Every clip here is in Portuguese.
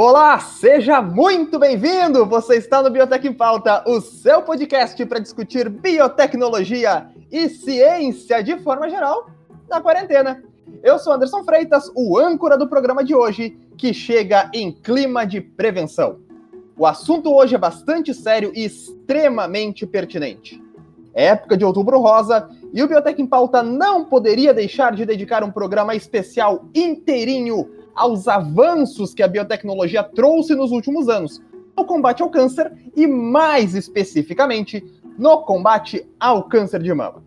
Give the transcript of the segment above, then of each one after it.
Olá, seja muito bem-vindo! Você está no Biotech em Pauta, o seu podcast para discutir biotecnologia e ciência de forma geral na quarentena. Eu sou Anderson Freitas, o âncora do programa de hoje, que chega em clima de prevenção. O assunto hoje é bastante sério e extremamente pertinente. É época de Outubro Rosa e o Biotech em Pauta não poderia deixar de dedicar um programa especial inteirinho aos avanços que a biotecnologia trouxe nos últimos anos no combate ao câncer e, mais especificamente, no combate ao câncer de mama.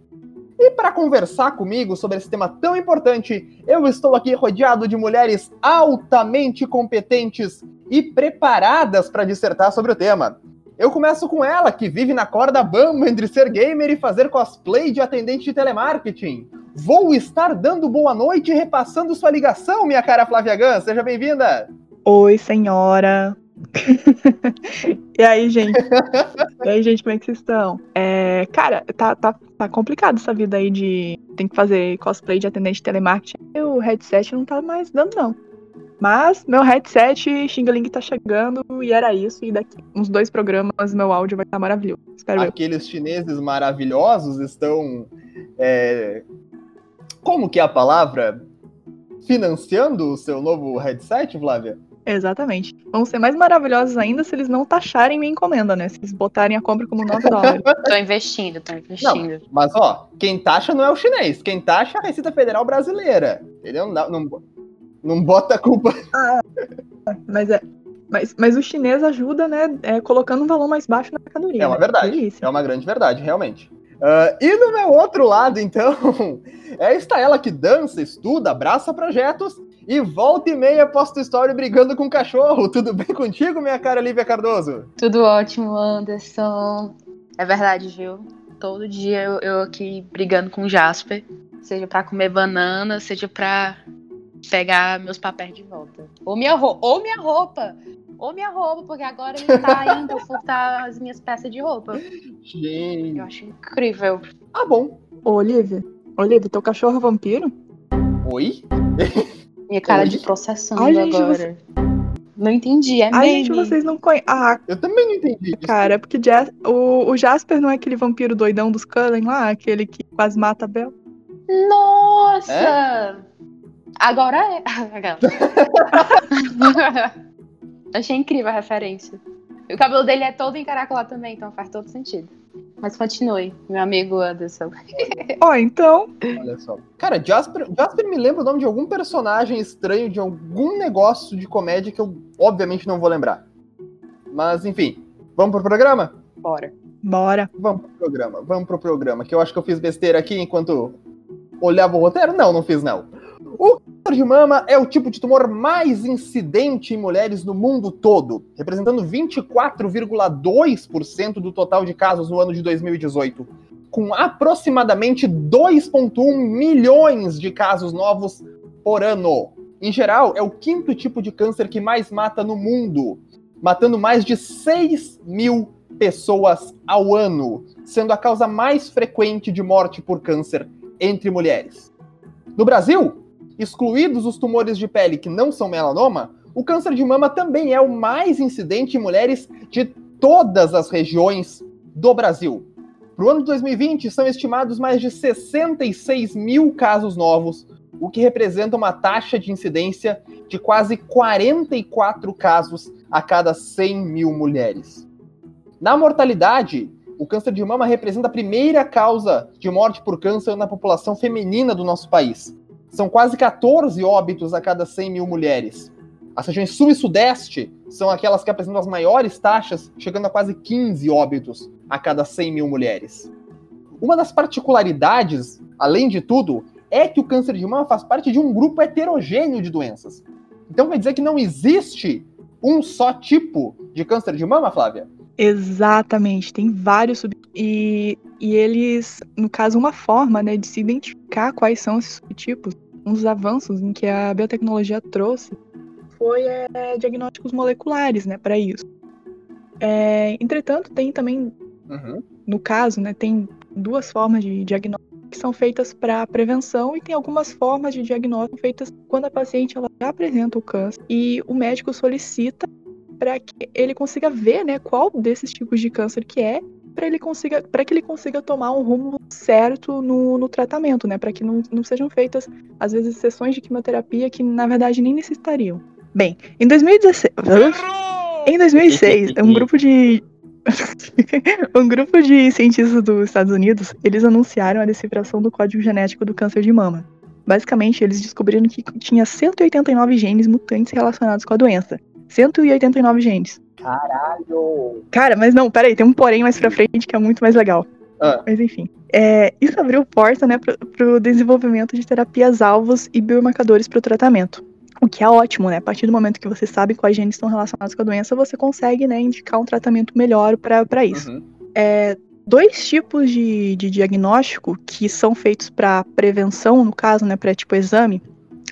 E para conversar comigo sobre esse tema tão importante, eu estou aqui rodeado de mulheres altamente competentes e preparadas para dissertar sobre o tema. Eu começo com ela, que vive na corda bamba entre ser gamer e fazer cosplay de atendente de telemarketing. Vou estar dando boa noite e repassando sua ligação, minha cara Flávia Gans. Seja bem-vinda. Oi, senhora. e aí, gente? e aí, gente, como é que vocês estão? É, cara, tá, tá, tá complicado essa vida aí de tem que fazer cosplay de atendente de telemarketing. O headset não tá mais dando, não. Mas meu headset Xing tá chegando e era isso. E daqui uns dois programas meu áudio vai estar maravilhoso. Espero Aqueles eu. chineses maravilhosos estão é, como que é a palavra? Financiando o seu novo headset, Flávia? Exatamente. Vão ser mais maravilhosos ainda se eles não taxarem minha encomenda, né? Se eles botarem a compra como 9 dólares. tô investindo, tô investindo. Não, mas, ó, quem taxa não é o chinês. Quem taxa é a Receita Federal Brasileira. Entendeu? Não, não, não bota a culpa. Ah, mas é. Mas, mas o chinês ajuda, né? É, colocando um valor mais baixo na mercadoria. É uma né? verdade. É uma grande verdade, realmente. Uh, e do meu outro lado, então, é esta ela que dança, estuda, abraça projetos e volta e meia posta história brigando com o cachorro. Tudo bem contigo, minha cara Lívia Cardoso? Tudo ótimo, Anderson. É verdade, viu? Todo dia eu, eu aqui brigando com o Jasper, seja para comer banana, seja para pegar meus papéis de volta. Ou minha, ou minha roupa ou minha roupa, porque agora ele tá indo furtar as minhas peças de roupa. Gente. Eu acho incrível. Ah, bom. Ô, Olivia. Olivia, teu cachorro é vampiro? Oi? Minha cara Oi? de processando Ai, gente, agora. Você... Não entendi, é Ai, meme. gente, vocês não conhecem. Ah, eu também não entendi. Cara, é porque o, o Jasper não é aquele vampiro doidão dos Cullen lá, aquele que quase mata a Bel? Nossa! É? Agora é. Achei incrível a referência. E o cabelo dele é todo encaracolado também, então faz todo sentido. Mas continue, meu amigo Anderson. Ó, oh, então. Olha só. Cara, Jasper, Jasper me lembra o nome de algum personagem estranho de algum negócio de comédia que eu, obviamente, não vou lembrar. Mas, enfim. Vamos pro programa? Bora. Bora. Vamos pro programa. Vamos pro programa. Que eu acho que eu fiz besteira aqui enquanto olhava o roteiro. Não, não fiz, não. O câncer de mama é o tipo de tumor mais incidente em mulheres no mundo todo, representando 24,2% do total de casos no ano de 2018, com aproximadamente 2,1 milhões de casos novos por ano. Em geral, é o quinto tipo de câncer que mais mata no mundo, matando mais de 6 mil pessoas ao ano, sendo a causa mais frequente de morte por câncer entre mulheres. No Brasil, excluídos os tumores de pele que não são melanoma, o câncer de mama também é o mais incidente em mulheres de todas as regiões do Brasil. Para o ano de 2020, são estimados mais de 66 mil casos novos, o que representa uma taxa de incidência de quase 44 casos a cada 100 mil mulheres. Na mortalidade, o câncer de mama representa a primeira causa de morte por câncer na população feminina do nosso país, são quase 14 óbitos a cada 100 mil mulheres. As regiões sul e sudeste são aquelas que apresentam as maiores taxas, chegando a quase 15 óbitos a cada 100 mil mulheres. Uma das particularidades, além de tudo, é que o câncer de mama faz parte de um grupo heterogêneo de doenças. Então quer dizer que não existe um só tipo de câncer de mama, Flávia? Exatamente, tem vários sub e, e eles, no caso, uma forma né, de se identificar quais são esses subtipos, um dos avanços em que a biotecnologia trouxe foi é, diagnósticos moleculares né, para isso. É, entretanto, tem também, uhum. no caso, né, tem duas formas de diagnóstico que são feitas para prevenção e tem algumas formas de diagnóstico feitas quando a paciente ela já apresenta o câncer e o médico solicita para que ele consiga ver, né, qual desses tipos de câncer que é, para ele consiga, para que ele consiga tomar um rumo certo no, no tratamento, né, para que não, não sejam feitas às vezes sessões de quimioterapia que na verdade nem necessitariam. Bem, em 2016, em 2006, um grupo de um grupo de cientistas dos Estados Unidos, eles anunciaram a decifração do código genético do câncer de mama. Basicamente, eles descobriram que tinha 189 genes mutantes relacionados com a doença. 189 genes. Caralho! Cara, mas não, peraí, tem um porém mais pra frente que é muito mais legal. Ah. Mas enfim. É, isso abriu porta né, para o desenvolvimento de terapias alvos e biomarcadores para o tratamento. O que é ótimo, né? A partir do momento que você sabe quais genes estão relacionados com a doença, você consegue né, indicar um tratamento melhor para isso. Uhum. É, dois tipos de, de diagnóstico que são feitos para prevenção, no caso, né, para tipo exame,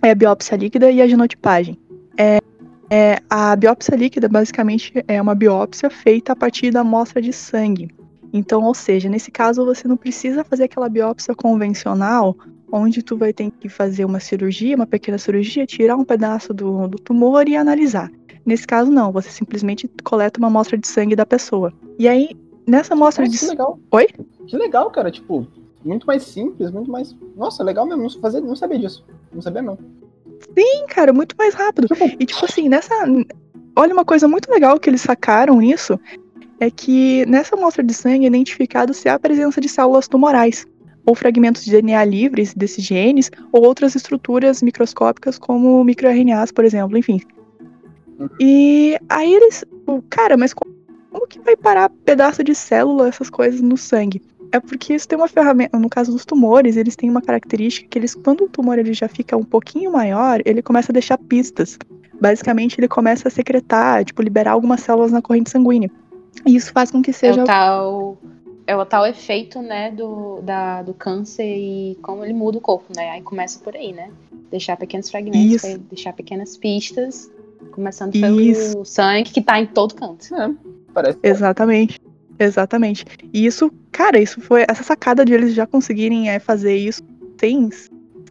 é a biópsia líquida e a genotipagem. É, é, a biópsia líquida, basicamente, é uma biópsia feita a partir da amostra de sangue. Então, ou seja, nesse caso você não precisa fazer aquela biópsia convencional onde tu vai ter que fazer uma cirurgia, uma pequena cirurgia, tirar um pedaço do, do tumor e analisar. Nesse caso, não, você simplesmente coleta uma amostra de sangue da pessoa. E aí, nessa amostra Nossa, de que legal. Oi? Que legal, cara. Tipo, muito mais simples, muito mais. Nossa, legal mesmo. Não, fazer, não sabia disso. Não sabia, não. Sim, cara, muito mais rápido. Tipo, E tipo assim, nessa. Olha, uma coisa muito legal que eles sacaram nisso é que nessa amostra de sangue é identificado se há a presença de células tumorais, ou fragmentos de DNA livres desses genes, ou outras estruturas microscópicas, como microRNAs, por exemplo, enfim. E aí eles. o- Cara, mas como que vai parar pedaço de célula, essas coisas no sangue? É porque isso tem uma ferramenta. No caso dos tumores, eles têm uma característica que eles, quando o tumor ele já fica um pouquinho maior, ele começa a deixar pistas. Basicamente, ele começa a secretar, tipo, liberar algumas células na corrente sanguínea. E isso faz com que É seja. o tal. É o tal efeito, né, do, da, do câncer e como ele muda o corpo, né? Aí começa por aí, né? Deixar pequenos fragmentos, Isso. deixar pequenas pistas, começando Isso. pelo sangue que tá em todo canto. é, parece. Exatamente. Exatamente. E isso, cara, isso foi. Essa sacada de eles já conseguirem é, fazer isso sem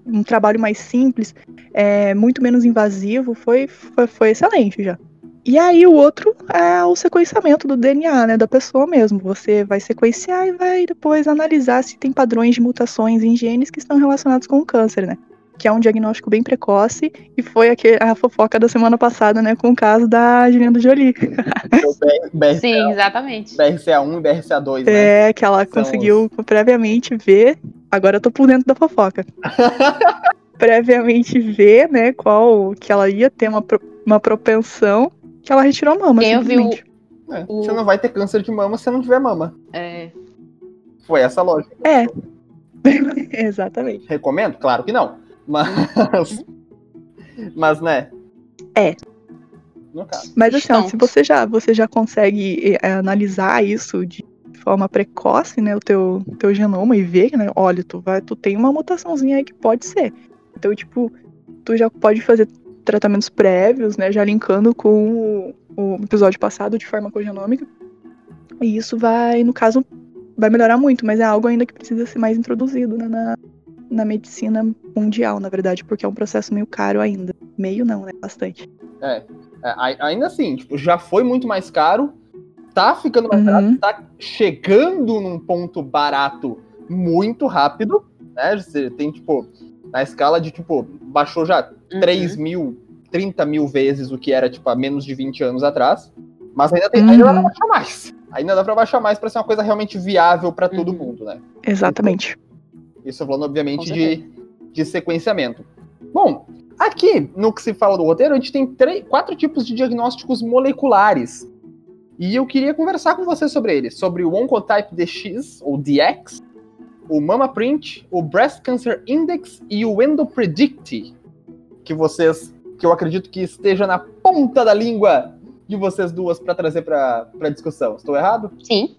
um trabalho mais simples, é, muito menos invasivo, foi, foi, foi excelente já. E aí o outro é o sequenciamento do DNA, né, da pessoa mesmo. Você vai sequenciar e vai depois analisar se tem padrões de mutações em genes que estão relacionados com o câncer, né? Que é um diagnóstico bem precoce e foi aquele, a fofoca da semana passada, né, com o caso da Angelina Jolie. O BR, BRCA, Sim, exatamente. BRCA1 e BRCA2, né? É, que ela São conseguiu previamente ver. Agora eu tô por dentro da fofoca. previamente ver, né, qual que ela ia ter uma, uma propensão, que ela retirou a mama. Quem simplesmente. É, O- Você não vai ter câncer de mama se não tiver mama. É, Foi essa a lógica. É. Exatamente. Recomendo? Claro que não. Mas. Mas, né? É. No caso. Mas assim, ó, Estão. se você já, você já consegue é, analisar isso de forma precoce, né, o teu, teu genoma e ver, né, olha, tu vai, tu tem uma mutaçãozinha aí que pode ser. Então, tipo, tu já pode fazer tratamentos prévios, né, já linkando com o, o episódio passado de farmacogenômica. E isso vai, no caso, vai melhorar muito, mas é algo ainda que precisa ser mais introduzido né, na, na medicina mundial, na verdade, porque é um processo meio caro ainda. Meio não, né, bastante. É, ai- ainda assim, tipo, já foi muito mais caro, tá ficando mais Uhum. barato, tá chegando num ponto barato muito rápido, né? Você tem, tipo, na escala de, tipo, baixou já uhum. 3 mil, 30 mil vezes o que era, tipo, há menos de 20 anos atrás. Mas ainda, tem, ainda dá pra Uhum. baixar mais. Ainda dá pra baixar mais pra ser uma coisa realmente viável pra todo Uhum. mundo, né? Exatamente. Isso falando, obviamente, de, de sequenciamento. Bom, aqui no que se fala do roteiro, a gente tem três, quatro tipos de diagnósticos moleculares. E eu queria conversar com você sobre eles. Sobre o Oncotype DX, ou DX, o MamaPrint, o Breast Cancer Index e o EndoPredict. Que vocês, que eu acredito que esteja na ponta da língua de vocês duas para trazer para discussão. Estou errado? Sim.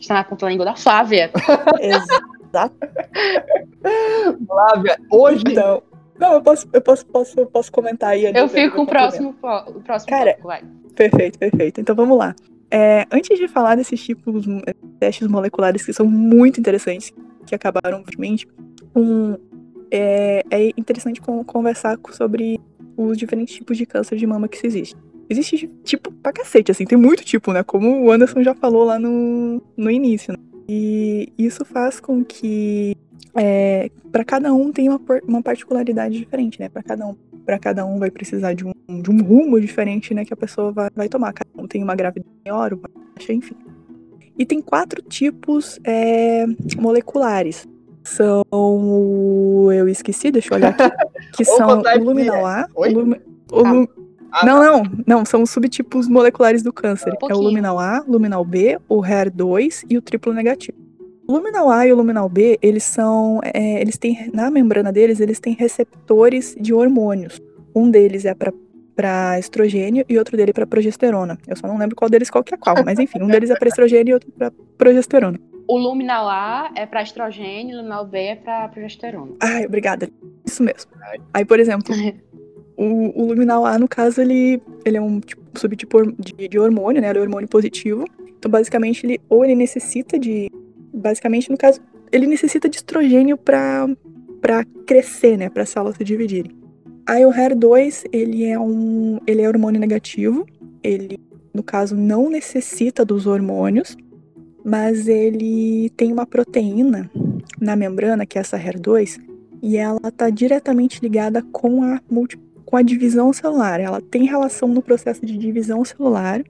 Está na ponta da língua da Flávia. Exato. Flávia, hoje Então, não, eu posso, eu posso, posso, eu posso comentar aí. Eu fico com o próximo, o próximo Cara, tópico, vai. Perfeito, perfeito. Então vamos lá. É, antes de falar desses tipos, eh, testes moleculares que são muito interessantes, que acabaram recentemente, um, é, é interessante con- conversar sobre os diferentes tipos de câncer de mama que se existe. Existe tipo pra cacete, assim, tem muito tipo, né? Como o Anderson já falou lá no, no início. né? E isso faz com que é, para cada um tem uma, uma particularidade diferente, né? Para cada um, para cada um vai precisar de um, de um rumo diferente, né? Que a pessoa vai, vai tomar. Cada um tem uma gravidez maior, uma baixa, enfim. E tem quatro tipos é, moleculares. São o. Eu esqueci, deixa eu olhar aqui. Que são o luminal A. O lumi- o Ah. Ah, não, não, não, são os subtipos moleculares do câncer. Um é o luminal A, luminal B, o HER2 e o triplo negativo. O luminal A e o luminal B, eles são, é, eles têm, na membrana deles, eles têm receptores de hormônios. Um deles é para estrogênio e outro dele para progesterona. Eu só não lembro qual deles qual que é qual, mas enfim, um deles é para estrogênio e outro para progesterona. O luminal A é pra estrogênio, o luminal B é pra progesterona. Ai, obrigada. Isso mesmo. Aí, por exemplo, o, o luminal A, no caso, ele, ele é um tipo, subtipo de, de hormônio, né? Ele é hormônio positivo. Então, basicamente, ele ou ele necessita de. Basicamente, no caso, ele necessita de estrogênio para crescer, né? Para as células se dividirem. Aí o HER2, ele é um. Ele é hormônio negativo. Ele, no caso, não necessita dos hormônios, mas ele tem uma proteína na membrana, que é essa HER2, e ela está diretamente ligada com a, multi- com a divisão celular. Ela tem relação no processo de divisão celular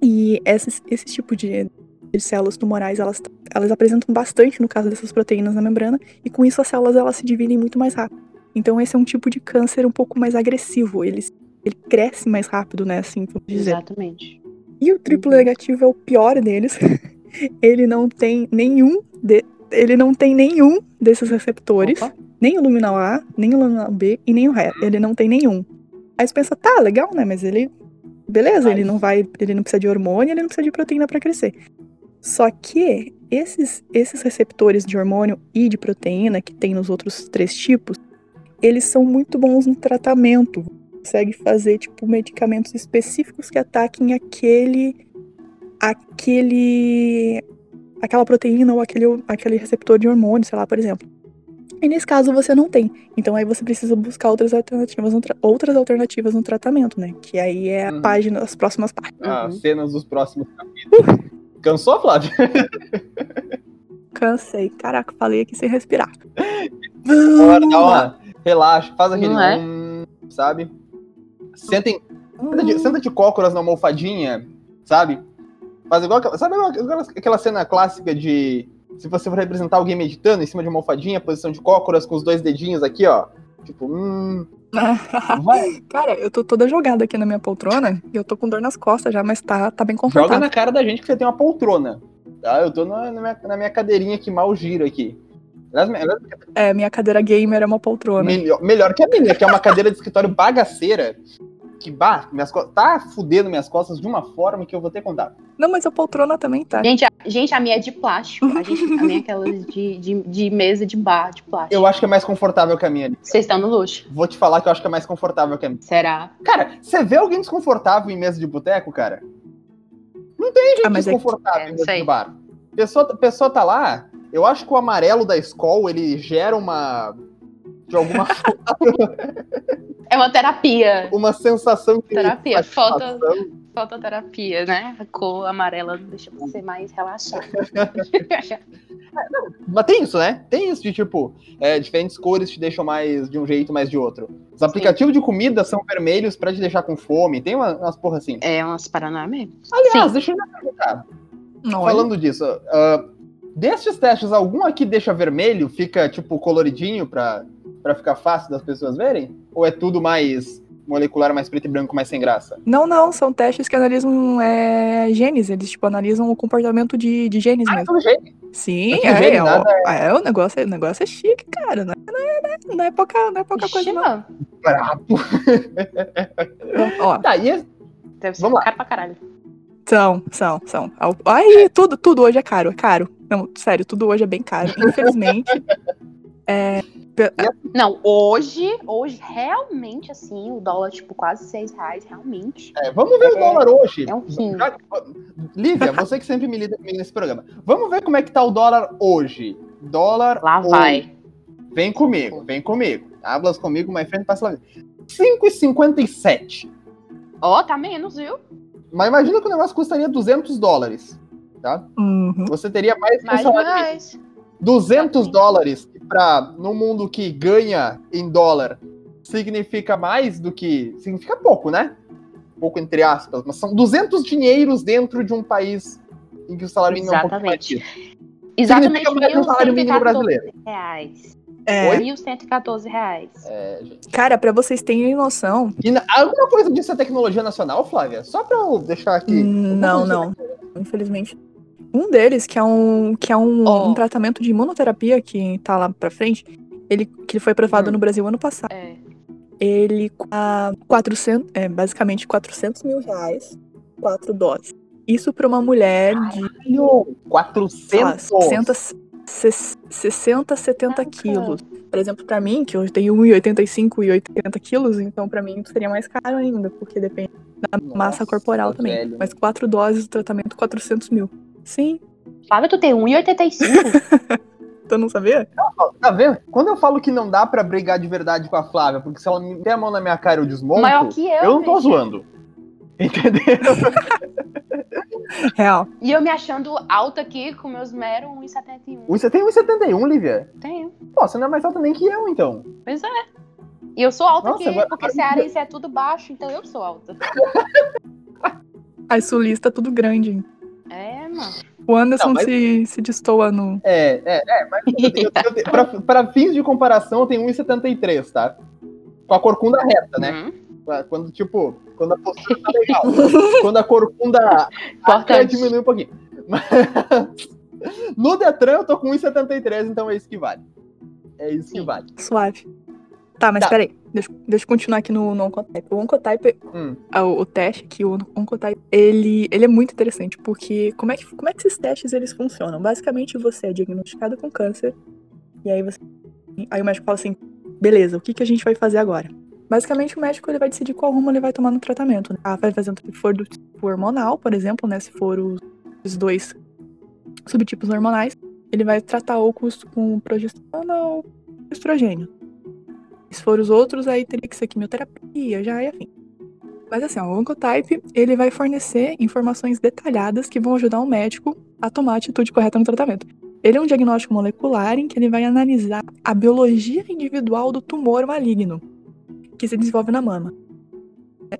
e esses, esse tipo de, de células tumorais elas, elas apresentam bastante no caso dessas proteínas na membrana e com isso as células elas se dividem muito mais rápido. Então esse é um tipo de câncer um pouco mais agressivo. Ele, ele cresce mais rápido, né? Assim, vamos dizer. Exatamente. E o triplo Uhum. negativo é o pior deles. ele não tem nenhum de- ele não tem nenhum desses receptores, Opa. Nem o luminal A, nem o luminal B e nem o RE. Ele não tem nenhum. Aí você pensa, tá, legal, né? Mas ele beleza, ele Mas- não vai, ele não precisa de hormônio, ele não precisa de proteína para crescer. Só que esses esses receptores de hormônio e de proteína que tem nos outros três tipos, eles são muito bons no tratamento consegue fazer tipo medicamentos específicos que ataquem aquele aquele aquela proteína ou aquele aquele receptor de hormônio, sei lá, por exemplo. E nesse caso você não tem. Então aí você precisa buscar outras alternativas, outras alternativas no tratamento, né? Que aí é a Uhum. página, as próximas páginas. As Uhum. cenas dos próximos capítulos. Cansou, Flávio? Cansei. Caraca, falei aqui sem respirar. Bora, dá uma. Relaxa, faz aquele. Não é? hum, sabe? Sentem. Senta de, senta de cócoras na almofadinha, sabe? Faz igual. Sabe igual aquela, aquela cena clássica de. Se você for representar alguém meditando em cima de uma almofadinha, posição de cócoras com os dois dedinhos aqui, ó. Tipo, hum. Vai, Cara, eu tô toda jogada aqui na minha poltrona e eu tô com dor nas costas já, mas tá, tá bem joga confortável. na cara da gente que você tem uma poltrona. Tá? Eu tô na, na minha, na minha cadeirinha que mal gira aqui. É, minha cadeira gamer é uma poltrona. Melhor, melhor que a minha, que é uma cadeira de escritório bagaceira. Que, bah, minhas tá fudendo minhas costas de uma forma que eu vou ter que contar. Não, mas a poltrona também tá. Gente, a, gente, a minha é de plástico. A, gente, a minha é aquelas de, de, de mesa de bar de plástico. Eu acho que é mais confortável que a minha. ali. Vocês estão no luxo. Vou te falar que eu acho que é mais confortável que a minha. Será? Cara, você vê alguém desconfortável em mesa de boteco, cara? Não tem gente Ah, mas é que- desconfortável é, em mesa de bar. Pessoa, pessoa tá lá, eu acho que o amarelo da escola, ele gera uma... De alguma É uma terapia. uma sensação de Terapia, satisfação. Fototerapia, né? A cor amarela deixa você mais relaxado. Mas tem isso, né? Tem isso de tipo, é, diferentes cores te deixam mais de um jeito, mais de outro. Os aplicativos de comida são vermelhos pra te deixar com fome. Tem uma- umas porra assim. é umas paraná mesmo. Aliás, Sim. deixa eu me perguntar. Não, Falando disso, ah, destes testes, algum aqui deixa vermelho, fica tipo coloridinho pra, pra ficar fácil das pessoas verem? Ou é tudo mais molecular, mais preto e branco, mais sem graça? Não, não, são testes que analisam é, genes, eles tipo analisam o comportamento de, de genes Ah, mesmo. tudo jeito. Sim, tudo é, gene, é, nada ó, é, o negócio, o negócio é chique, cara. Não é, não é, não é pouca, não é pouca coisa, não. Brabo. Ó, Tá, e esse- Deve ser Vamos lá. caro pra caralho. são, são, são. Tudo, tudo hoje é caro, é caro. Não, sério, tudo hoje é bem caro. Infelizmente. é, Não, hoje, hoje, realmente, assim, o dólar, tipo, quase seis reais, realmente. é, vamos ver o É, dólar hoje. é um rim. Já- Lívia, você que sempre milita comigo nesse programa. Vamos ver como é que tá o dólar hoje. dólar. Lá ou- vai. Vem comigo, vem comigo. Hablas comigo, my friend, passa lá. 5,57. Ó, tá menos, viu? Mas imagina que o negócio custaria 200 dólares. Tá? Uhum. Você teria mais Mais reais. 200 dólares para no mundo que ganha em dólar significa mais do que significa pouco, né? Pouco entre aspas, mas são 200 dinheiros dentro de um país em que o salário mínimo é um pouco mais Exatamente. Exatamente Significa mais um salário mínimo 1.114 brasileiro. reais. É, Oi? 1.114 reais. É, gente. cara, pra vocês terem noção. E na- alguma coisa disso é tecnologia nacional, Flávia? Só pra eu deixar aqui. Hum, Não, não. Infelizmente. Um deles, que é um, que é um, Oh. um tratamento de imunoterapia que tá lá pra frente, ele, que ele foi aprovado Hum. no Brasil ano passado. É. Ele a 400, é, basicamente 400 mil reais, quatro doses. Isso pra uma mulher de Caralho, 400. sei lá, 60, ses- 60 70 Caraca. quilos. Por exemplo, pra mim, que eu tenho 1,85 e 80 quilos, então pra mim seria mais caro ainda, porque depende da Nossa, massa corporal também. velho. Mas quatro doses do tratamento, 400 mil. Sim, Flávia, tu tem 1,85? tu não sabia? Tá vendo? Quando eu falo que não dá pra brigar de verdade com a Flávia, porque se ela me der a mão na minha cara eu desmonto, Maior que eu, eu não tô zoando. Entendeu? Real. E eu me achando alta aqui com meus meros 1,71. Você tem 1,71, Lívia? Tenho. Pô, você não é mais alta nem que eu, então. Pois é. E eu sou alta Nossa, aqui, agora- porque cearense é tudo baixo, então eu sou alta. As sulista tudo grande. É, O Anderson Não, mas- se, se destoa no. É, é, é, mas pra fins de comparação, eu tenho 1,73, tá? Com a corcunda reta, né? Uhum. Quando, tipo, quando a postura tá legal. quando a corcunda até diminui um pouquinho. Mas, no Detran eu tô com 1,73, então é isso que vale. É isso que Sim. vale. Suave. Tá, mas Tá. peraí. Deixa, deixa eu continuar aqui no, no Oncotype. O Oncotype, Hum. o, o teste aqui, o Oncotype, ele, ele é muito interessante, porque como é, que, como é que esses testes eles funcionam? Basicamente, você é diagnosticado com câncer, e aí você. Aí o médico fala assim: beleza, o que, que a gente vai fazer agora? Basicamente, o médico ele vai decidir qual rumo ele vai tomar no tratamento. Né? Ah, vai fazer um se for do tipo hormonal, por exemplo, né? Se for os, os dois subtipos hormonais, ele vai tratar ou com, com progesterona ou estrogênio. Se for os outros, aí teria que ser quimioterapia, já e afim. Mas assim, ó, o Oncotype, ele vai fornecer informações detalhadas que vão ajudar o médico a tomar a atitude correta no tratamento. Ele é um diagnóstico molecular em que ele vai analisar a biologia individual do tumor maligno que se desenvolve na mama.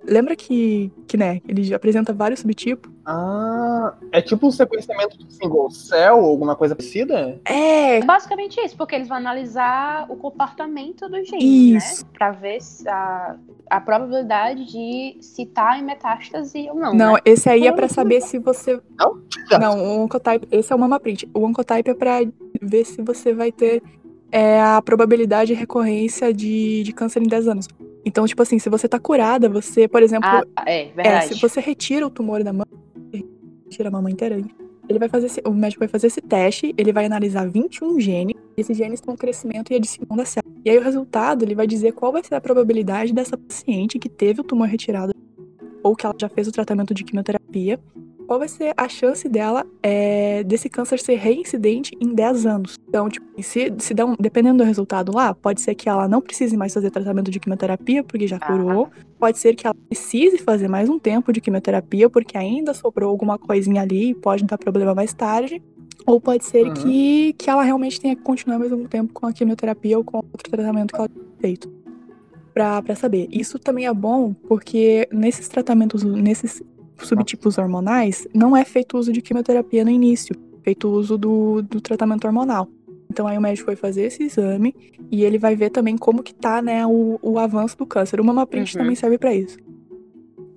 Lembra que, que né, ele apresenta vários subtipos? Ah, é tipo um sequenciamento do single cell ou alguma coisa parecida? É, É basicamente isso, porque eles vão analisar o comportamento dos genes, Isso. né? Pra ver a, a probabilidade de se tá em metástase ou não. Não, né? esse aí é pra saber se você. Não? Não, o Oncotype, esse é o Mama Print. O Oncotype é pra ver se você vai ter é, a probabilidade de recorrência de, de câncer em 10 anos. Então, tipo assim, se você tá curada, você, por exemplo, Ah, é, é, verdade. se você retira o tumor da mama, retira a mama inteira, ele vai fazer esse- o médico vai fazer esse teste, ele vai analisar 21 genes, esses genes estão crescimento e adição da célula. E aí o resultado, ele vai dizer qual vai ser a probabilidade dessa paciente que teve o tumor retirado ou que ela já fez o tratamento de quimioterapia, qual vai ser a chance dela é, desse câncer ser reincidente em 10 anos. Então, tipo, se, se um, dependendo do resultado lá, pode ser que ela não precise mais fazer tratamento de quimioterapia, porque já curou. Pode ser que ela precise fazer mais um tempo de quimioterapia, porque ainda sobrou alguma coisinha ali e pode dar problema mais tarde. Ou pode ser Uhum. que, que ela realmente tenha que continuar mais um tempo com a quimioterapia ou com outro tratamento que ela tenha feito. Pra, pra saber. Isso também é bom porque nesses tratamentos, nesses subtipos hormonais, não é feito uso de quimioterapia no início, é feito uso do, do tratamento hormonal. Então aí o médico vai fazer esse exame e ele vai ver também como que tá, né, o, o avanço do câncer. O Mama Print Uhum. também serve pra isso.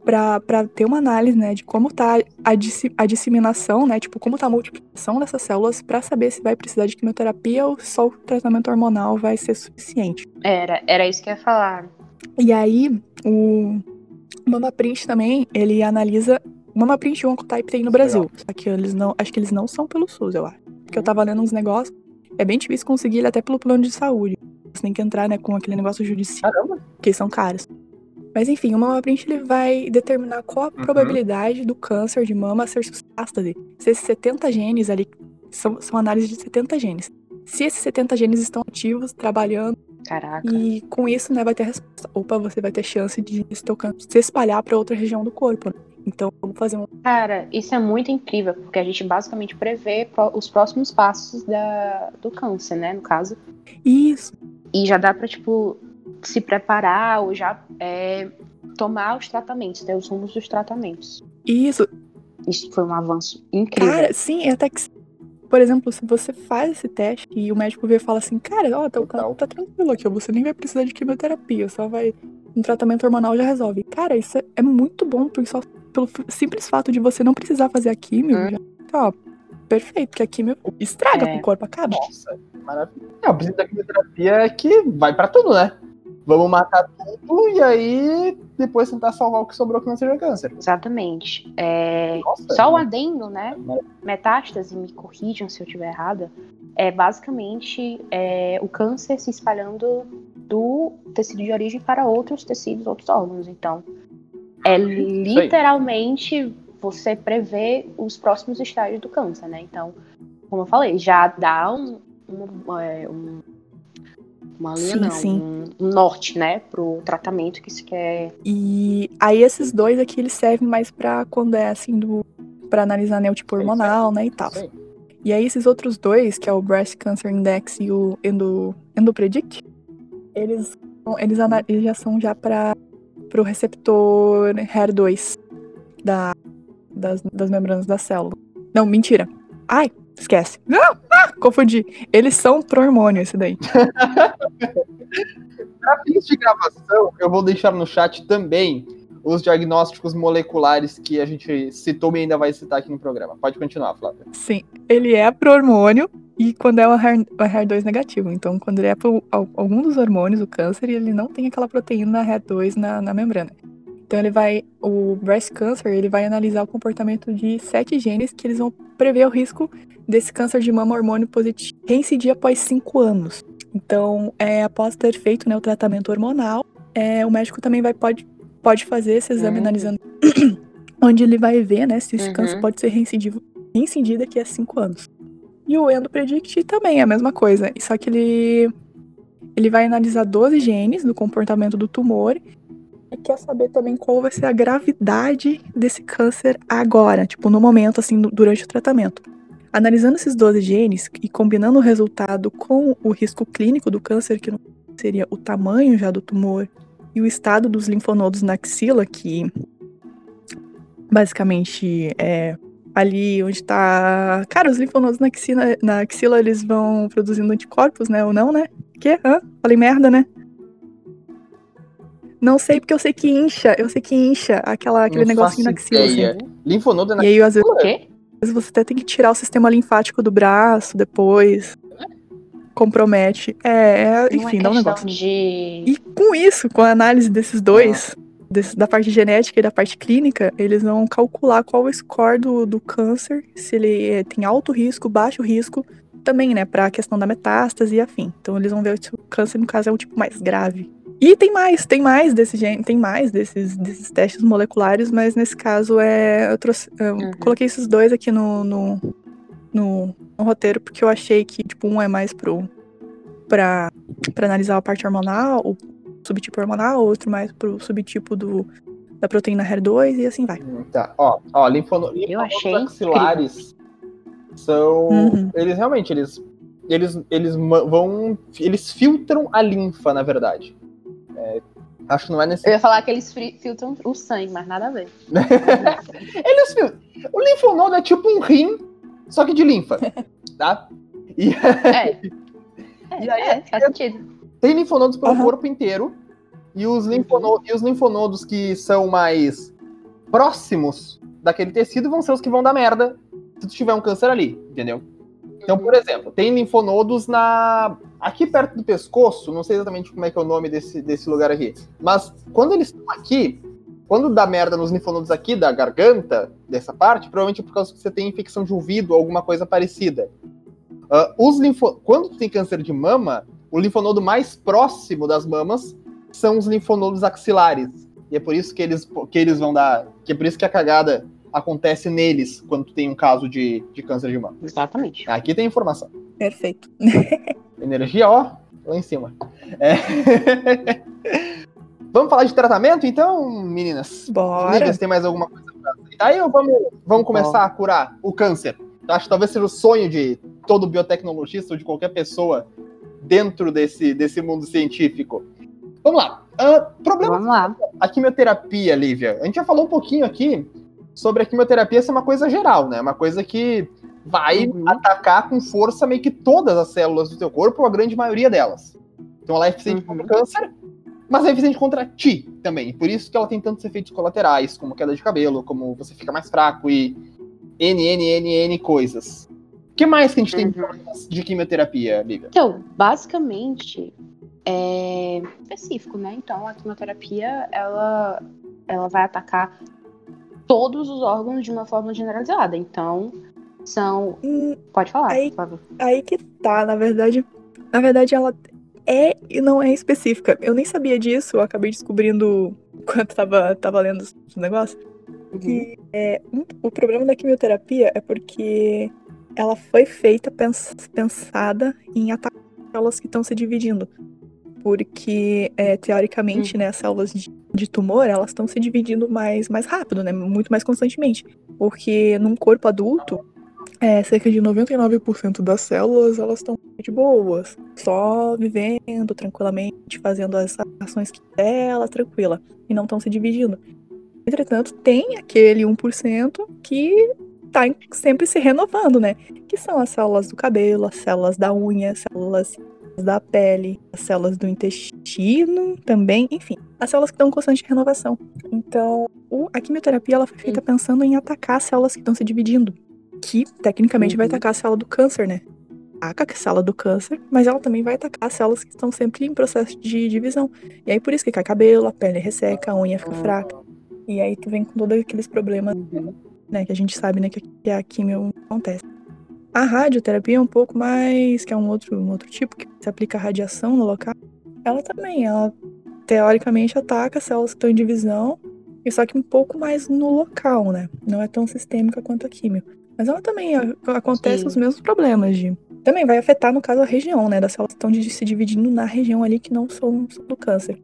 Pra ter uma análise, né, de como tá a, dissi- a disseminação, né, tipo, como tá a multiplicação dessas células pra saber se vai precisar de quimioterapia ou só o tratamento hormonal vai ser suficiente. Era, era isso que eu ia falar. E aí, o Mama Print também, ele analisa. O Mama Print e o Oncotype tem no Brasil. Só que eles não. Acho que eles não são pelo SUS, eu acho. Porque eu tava lendo uns negócios. É bem difícil conseguir ele até pelo plano de saúde. Você tem que entrar, né, com aquele negócio judicial, Caramba. que são caros. Mas enfim, o Mama Print ele vai determinar qual a Uhum. probabilidade do câncer de mama ser metástase. Se esses 70 genes ali. São, são análises de 70 genes. se esses 70 genes estão ativos, trabalhando, Caraca. e com isso, né, vai ter resposta. Opa, você vai ter chance de esse teu câncer se espalhar para outra região do corpo. né? Então, vamos fazer um. Cara, isso é muito incrível, porque a gente basicamente prevê os próximos passos da, do câncer, né? No caso. Isso. E já dá pra, tipo, se preparar ou já é, tomar os tratamentos, ter os rumos dos tratamentos. Isso. Isso foi um avanço incrível. Cara, sim, até que. Por exemplo, se você faz esse teste e o médico vê e fala assim, cara, ó, Total. câncer tá tranquilo aqui, você nem vai precisar de quimioterapia, só vai. Um tratamento hormonal já resolve. Cara, isso é, é muito bom, porque só pelo simples fato de você não precisar fazer a químio, Hum. já tá, ó, perfeito, porque a químio estraga É. com o corpo, acaba. Nossa, maravilha. É, o princípio da quimioterapia é que vai pra tudo, né? Vamos matar tudo e aí depois tentar salvar o que sobrou que não seja câncer. Exatamente. É, Nossa. Só o adendo, né? Metástase, me corrijam se eu estiver errada, é basicamente é, o câncer se espalhando do tecido de origem para outros tecidos, outros órgãos. Então, é literalmente você prevê os próximos estágios do câncer, né? Então, como eu falei, já dá um, um, é, um- uma linha, Sim, não, sim. Um, norte, né, pro tratamento que se quer. E aí esses dois aqui, eles servem mais pra quando é assim, do. Pra analisar né, o tipo Sim, hormonal, né, e tal. Sim. E aí esses outros dois, que é o Breast Cancer Index e o Endo, EndoPredict, eles, eles, eles já são já para o receptor HER2 da, das, das membranas da célula. Não, mentira. Ai, esquece. Ah, ah, confundi. Eles são pro hormônio, esse daí. Para fins de gravação, eu vou deixar no chat também os diagnósticos moleculares que a gente citou e ainda vai citar aqui no programa. Pode continuar, Flávia. Sim, ele é pro hormônio e quando é o HER, o HER2 negativo. Então, quando ele é pro al- algum dos hormônios, o câncer, ele não tem aquela proteína HER2 na, na membrana. Então, ele vai. O breast cancer, ele vai analisar o comportamento de sete genes que eles vão prever o risco desse câncer de mama hormônio positivo reincidir após cinco anos. Então, é, após ter feito né, o tratamento hormonal, é, o médico também vai, pode, pode fazer esse exame Hum. analisando onde ele vai ver né, se esse Uhum. câncer pode ser reincidivo reincidir daqui a cinco anos. E o EndoPredict também é a mesma coisa, só que ele, ele vai analisar 12 genes do comportamento do tumor e quer saber também qual vai ser a gravidade desse câncer agora, tipo, no momento, assim, durante o tratamento. Analisando esses 12 genes e combinando o resultado com o risco clínico do câncer, que seria o tamanho já do tumor e o estado dos linfonodos na axila, que basicamente é ali onde tá. Cara, os linfonodos na axila, na axila eles vão produzindo anticorpos, né? Ou não, né? Quê? Hã? Falei merda, né? Não sei, porque eu sei que incha. Eu sei que incha aquela, aquele Não negocinho na axila. Assim. Linfonodo é na E aí, às vezes, O quê? às vezes você até tem que tirar o sistema linfático do braço depois. Compromete. É, é, enfim, é dá um negócio. de. E com isso, com a análise desses dois, desse- da parte genética e da parte clínica, eles vão calcular qual o score do, do câncer, se ele eh, tem alto risco, baixo risco, também, né, pra questão da metástase e afim. Então eles vão ver se o câncer, no caso, é o tipo mais grave. E tem mais, tem mais desse gene, tem mais desses, desses testes moleculares, mas nesse caso é. Eu trouxe. eu Uhum. coloquei esses dois aqui no, no, no, no roteiro, porque eu achei que, tipo, um é mais pro. Pra, pra analisar a parte hormonal, o subtipo hormonal, outro mais pro subtipo do, da proteína HER2 e assim vai. Tá, ó, ó, linfono, são. Uhum. Eles realmente, eles. Eles, eles vão. Eles filtram a linfa, na verdade. É, acho que não é nesse. Eu ia falar que eles filtram o sangue, mas nada a ver. Eles filtram. O linfonodo é tipo um rim, só que de linfa. Tá? E É. E É, aí, é, faz sentido. tem linfonodos pelo Aham. corpo inteiro. E os, linfono- e os linfonodos que são mais próximos daquele tecido vão ser os que vão dar merda se tu tiver um câncer ali, entendeu? Então, por exemplo, tem linfonodos na aqui perto do pescoço, não sei exatamente como é que é o nome desse, desse lugar aqui, mas quando eles estão aqui, quando dá merda nos linfonodos aqui da garganta, dessa parte, provavelmente é por causa que você tem infecção de ouvido ou alguma coisa parecida. Ah, os linfo... Quando tem câncer de mama, o linfonodo mais próximo das mamas são os linfonodos axilares. E é por isso que eles, que eles vão dar. Que é por isso que a cagada acontece neles quando tu tem um caso de, de câncer de mama. Exatamente. Aqui tem informação. Perfeito. Energia, ó, lá em cima. É. vamos falar de tratamento, então, meninas? Bora. Amigas, tem mais alguma coisa pra aceitar aí ou vamos, vamos começar a curar o câncer? Eu acho que talvez seja o sonho de todo biotecnologista ou de qualquer pessoa dentro desse, desse mundo científico. Vamos lá. Uh, problema Vamos lá. a quimioterapia, Lívia. A gente já falou um pouquinho aqui sobre a quimioterapia ser uma coisa geral, né? Uma coisa que vai Uhum. atacar com força meio que todas as células do teu corpo, ou a grande maioria delas. Então ela é eficiente Uhum. contra o câncer, mas é eficiente contra ti também. Por isso que ela tem tantos efeitos colaterais, como queda de cabelo, como você fica mais fraco e N, N, N, N coisas. O que mais que a gente tem Uhum. de quimioterapia, Lívia? Então, basicamente, é específico, né? Então, a quimioterapia, ela, ela vai atacar todos os órgãos de uma forma generalizada. Então, são... Hum, Pode falar, Aí- por favor. Aí que tá, na verdade. Na verdade, ela é e não é específica. Eu nem sabia disso, eu acabei descobrindo enquanto tava, tava lendo os negócios. Que é, o problema da quimioterapia é porque ela foi feita pens- pensada em atacar células que estão se dividindo. Porque, é, teoricamente, né, as células de, de tumor, elas estão se dividindo mais, mais rápido, né? Muito mais constantemente. Porque num corpo adulto, é, cerca de 99% das células, elas estão de boas. Só vivendo tranquilamente, fazendo as ações que dela, tranquila. E não estão se dividindo. Entretanto, tem aquele 1% que tá sempre se renovando, né? Que são as células do cabelo, as células da unha, as células da pele, as células do intestino também, enfim, as células que estão em constante renovação. Então, a quimioterapia ela foi feita pensando em atacar as células que estão se dividindo, que tecnicamente vai Uhum. atacar a célula do câncer, né? Ataca a célula do câncer, mas ela também vai atacar as células que estão sempre em processo de divisão. E aí por isso que cai cabelo, a pele resseca, a unha fica fraca. E aí tu vem com todos aqueles problemas Uhum. né, que a gente sabe, né, que que a quimio acontece. A radioterapia é um pouco mais, que é um outro, um outro tipo, que se aplica radiação no local. Ela também, ela teoricamente ataca células que estão em divisão, e só que um pouco mais no local, né? Não é tão sistêmica quanto a químio. Mas ela também acontece Sim. os mesmos problemas de. Também vai afetar, no caso, a região, né? Das células que estão se dividindo na região ali que não são, do câncer.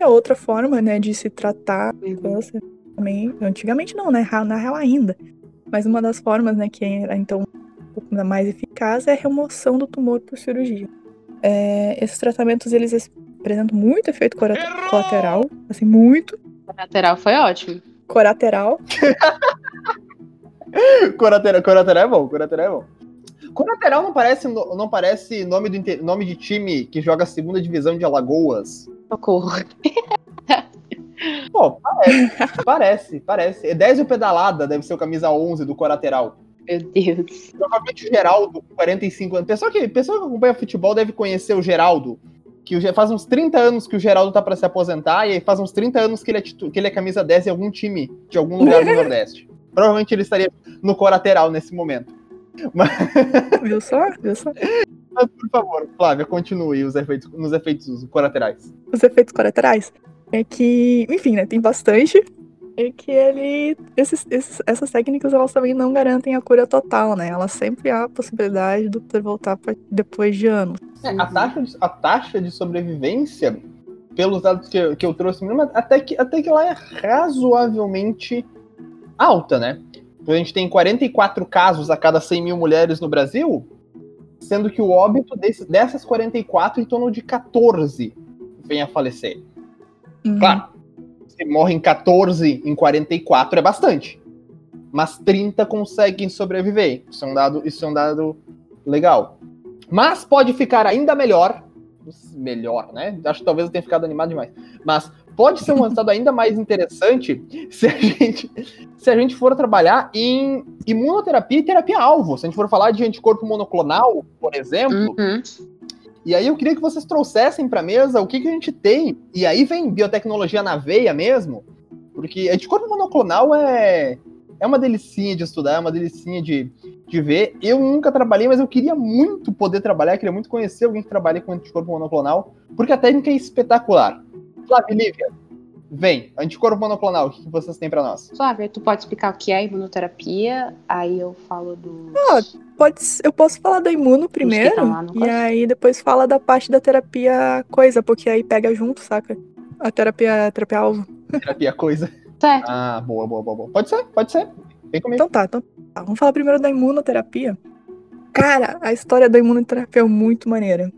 A outra forma, né, de se tratar Uhum. câncer também, antigamente não, né? Na real ainda. Mas uma das formas, né, que era então pouco mais eficaz é a remoção do tumor por cirurgia. É, esses tratamentos, eles es- apresentam muito efeito colateral, assim, muito O lateral foi ótimo. colateral. Corateral, Corateral é bom, Corateral é bom. Corateral não parece, não parece nome, do, nome de time que joga a segunda divisão de Alagoas? Socorro. Pô, parece, parece, parece. É 10 e o pedalada deve ser o camisa 11 do Corateral. Meu Deus. Provavelmente o Geraldo, com 45 anos. Pessoal que, que acompanha futebol deve conhecer o Geraldo. Que o faz uns 30 anos que o Geraldo tá pra se aposentar, e faz uns 30 anos que ele é, titu- que ele é camisa 10 em algum time de algum lugar do Nordeste. Provavelmente ele estaria no colateral nesse momento. Viu só? Viu só? Mas, por favor, Flávia, continue os efeitos, nos efeitos colaterais. Os efeitos colaterais é que, enfim, né, tem bastante. É que ele. Esses, esses- essas técnicas elas também não garantem a cura total, né? Elas sempre há a possibilidade do doutor voltar pra- depois de anos. É, a, taxa de, a taxa de sobrevivência, pelos dados que, eu- que eu trouxe, mesmo, até que, até que ela é razoavelmente alta, né? A gente tem 44 casos a cada 100 mil mulheres no Brasil, sendo que o óbito desse- dessas 44, em torno de 14 vem a falecer. Uhum. Claro, se morrem 14 em 44 é bastante. Mas 30 conseguem sobreviver. Isso é um dado, isso é um dado legal. Mas pode ficar ainda melhor. Melhor, né? Acho que talvez eu tenha ficado animado demais. Mas pode ser um resultado ainda mais interessante se a gente, se a gente for trabalhar em imunoterapia e terapia-alvo. Se a gente for falar de anticorpo monoclonal, por exemplo, Uhum. E aí eu queria que vocês trouxessem para mesa o que, que a gente tem. E aí vem biotecnologia na veia mesmo, porque anticorpo monoclonal é, é uma delicinha de estudar, é uma delicinha de, de ver. Eu nunca trabalhei, mas eu queria muito poder trabalhar, queria muito conhecer alguém que trabalha com anticorpo monoclonal, porque a técnica é espetacular. Flávia Lívia, vem, anticorpo monoclonal, o que, que vocês têm para nós? Flávia, tu pode explicar o que é imunoterapia? Aí eu falo do. pode, eu posso falar da imuno primeiro, e aí depois fala da parte da terapia coisa, porque aí pega junto, saca? A terapia, terapia alvo. Terapia coisa. Certo. Ah, boa, boa, boa, boa. Pode ser, pode ser. Vem comigo. Então tá, então tá. Vamos falar primeiro da imunoterapia. Cara, a história da imunoterapia é muito maneira.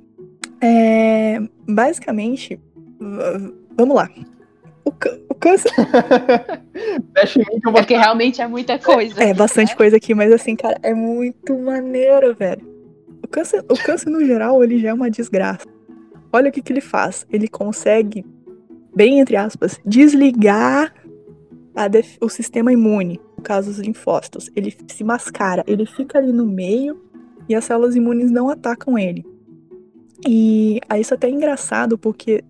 É, basicamente, vamos lá. O, câncer. Fecha em mim que eu vou. É que realmente é muita coisa. É bastante né? coisa aqui, mas assim, cara, é muito maneiro, velho. O câncer, o câncer, no geral, ele já é uma desgraça. Olha o que, que ele faz. Ele consegue, bem entre aspas, desligar o sistema imune, no caso os linfócitos. Ele se mascara, ele fica ali no meio e as células imunes não atacam ele. E aí isso é até engraçado, porque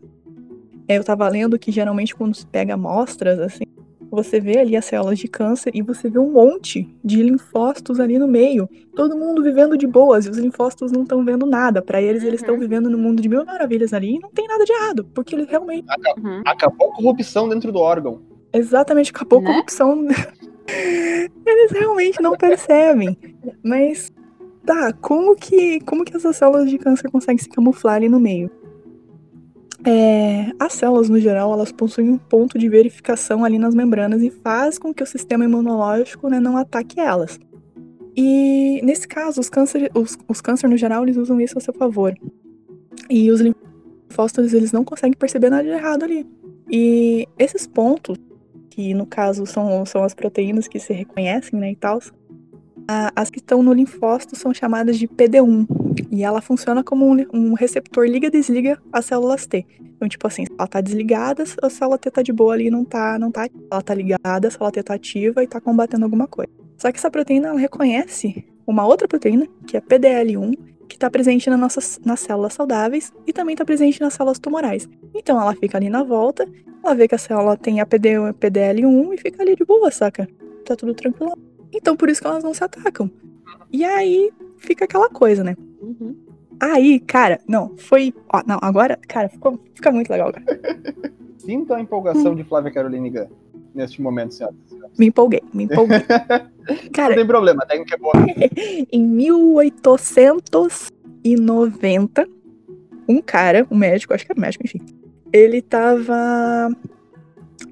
eu tava lendo que geralmente quando se pega amostras, assim, você vê ali as células de câncer e você vê um monte de linfócitos ali no meio. Todo mundo vivendo de boas e os linfócitos não estão vendo nada. Para eles, uhum. eles estão vivendo no mundo de mil maravilhas ali e não tem nada de errado, porque eles realmente. Acabou, uhum. acabou a corrupção dentro do órgão. Exatamente, acabou a né? corrupção. eles realmente não percebem. Mas tá, como que, como que essas células de câncer conseguem se camuflar ali no meio? É, as células, no geral, elas possuem um ponto de verificação ali nas membranas e faz com que o sistema imunológico né, não ataque elas. E nesse caso, os cânceres, os, os cânceres no geral, eles usam isso a seu favor. E os linfócitos, eles não conseguem perceber nada de errado ali. E esses pontos, que no caso são, são as proteínas que se reconhecem, né, e tal, as que estão no linfócito são chamadas de PD1. E ela funciona como um, um receptor liga-desliga as células T. Então, tipo assim, se ela tá desligada, a célula T tá de boa ali, não tá, não tá. Ela tá ligada, a célula T tá ativa e tá combatendo alguma coisa. Só que essa proteína, ela reconhece uma outra proteína, que é PDL1, que está presente nas nossas nas células saudáveis e também está presente nas células tumorais. Então ela fica ali na volta, ela vê que a célula tem a PD, PDL1 e fica ali de boa, saca? Tá tudo tranquilo. Então por isso que elas não se atacam. E aí fica aquela coisa, né? Uhum. Aí, cara, não, foi. Ó, não, agora, cara, ficou, fica muito legal, cara. Sinto a empolgação hum. de Flávia Carolina Gun neste momento, senhora. Me empolguei, me empolguei. cara, não tem problema, a técnica é boa. em 1890, um cara, um médico, acho que era um médico, enfim, ele tava.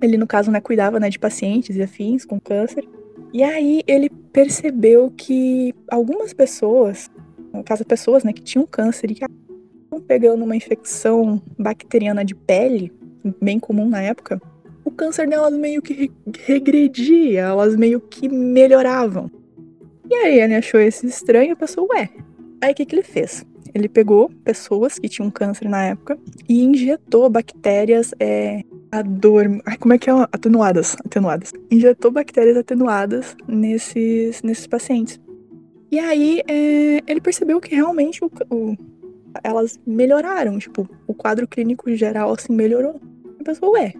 Ele, no caso, né, cuidava né, de pacientes e afins com câncer. E aí ele percebeu que algumas pessoas, no caso pessoas né, que tinham câncer e que estavam pegando uma infecção bacteriana de pele, bem comum na época, o câncer delas meio que regredia, elas meio que melhoravam. E aí ele achou isso estranho e pensou, ué, aí o que, que ele fez? Ele pegou pessoas que tinham câncer na época e injetou bactérias é, ador... Ai, como é que é? Atenuadas. Atenuadas. Injetou bactérias atenuadas nesses, nesses pacientes. E aí é, ele percebeu que realmente o, o, elas melhoraram. Tipo, o quadro clínico geral assim melhorou. A pessoa, ué,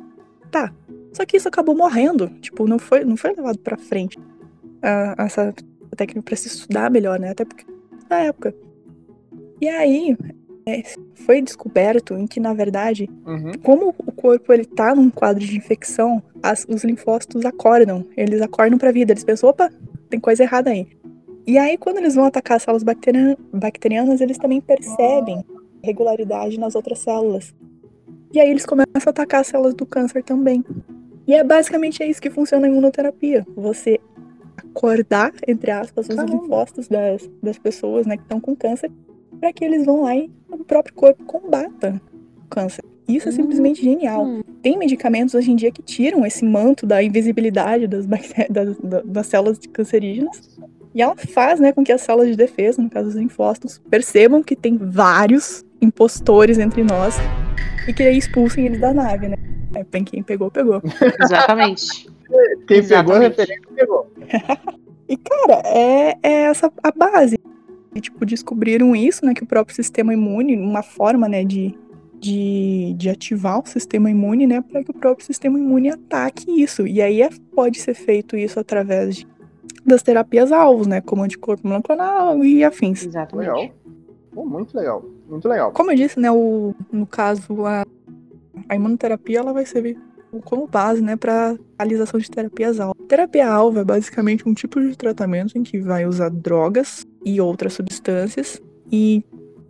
tá. Só que isso acabou morrendo. Tipo, não foi, não foi levado pra frente. Uh, essa técnica para se estudar melhor, né? Até porque na época. E aí, foi descoberto em que, na verdade, uhum. como o corpo ele tá num quadro de infecção, as, os linfócitos acordam. Eles acordam pra vida. Eles pensam, opa, tem coisa errada aí. E aí, quando eles vão atacar as células bacterianas, bacterianas eles também percebem regularidade nas outras células. E aí eles começam a atacar as células do câncer também. E é basicamente é isso que funciona a imunoterapia. Você acordar, entre aspas, os linfócitos das, das pessoas né, que estão com câncer para que eles vão lá e o próprio corpo combata o câncer. Isso é simplesmente genial. Hum. Tem medicamentos hoje em dia que tiram esse manto da invisibilidade das, das, das células cancerígenas e ela faz né, com que as células de defesa, no caso os linfócitos, percebam que tem vários impostores entre nós e que aí expulsem eles da nave, né? É, quem pegou, pegou. Exatamente. Quem Exatamente. pegou a referência, pegou. e, cara, é, é essa a base. E, tipo, descobriram isso, né? Que o próprio sistema imune, uma forma, né, de, de, de ativar o sistema imune, né? Para que o próprio sistema imune ataque isso. E aí é, pode ser feito isso através de, das terapias alvos, né? Como anticorpo monoclonal e afins. Exatamente. Legal. Oh, muito legal. Muito legal. Como eu disse, né? O, no caso, a, a imunoterapia ela vai servir como base, né, para realização de terapias alvo. Terapia alvo é basicamente um tipo de tratamento em que vai usar drogas e outras substâncias e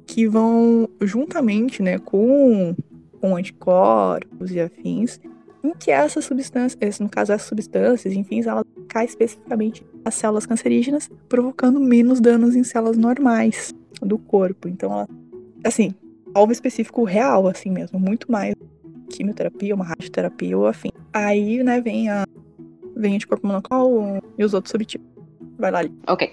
que vão juntamente, né, com, com anticorpos e afins, em que essas substâncias, no caso essas substâncias, enfim, elas caem especificamente nas células cancerígenas, provocando menos danos em células normais do corpo. Então, ela, assim, alvo específico real, assim mesmo, muito mais quimioterapia, uma radioterapia ou afim. Aí, né, vem a vem anticorpo monoclonal e os outros subtipos. Vai lá, ali. Ok.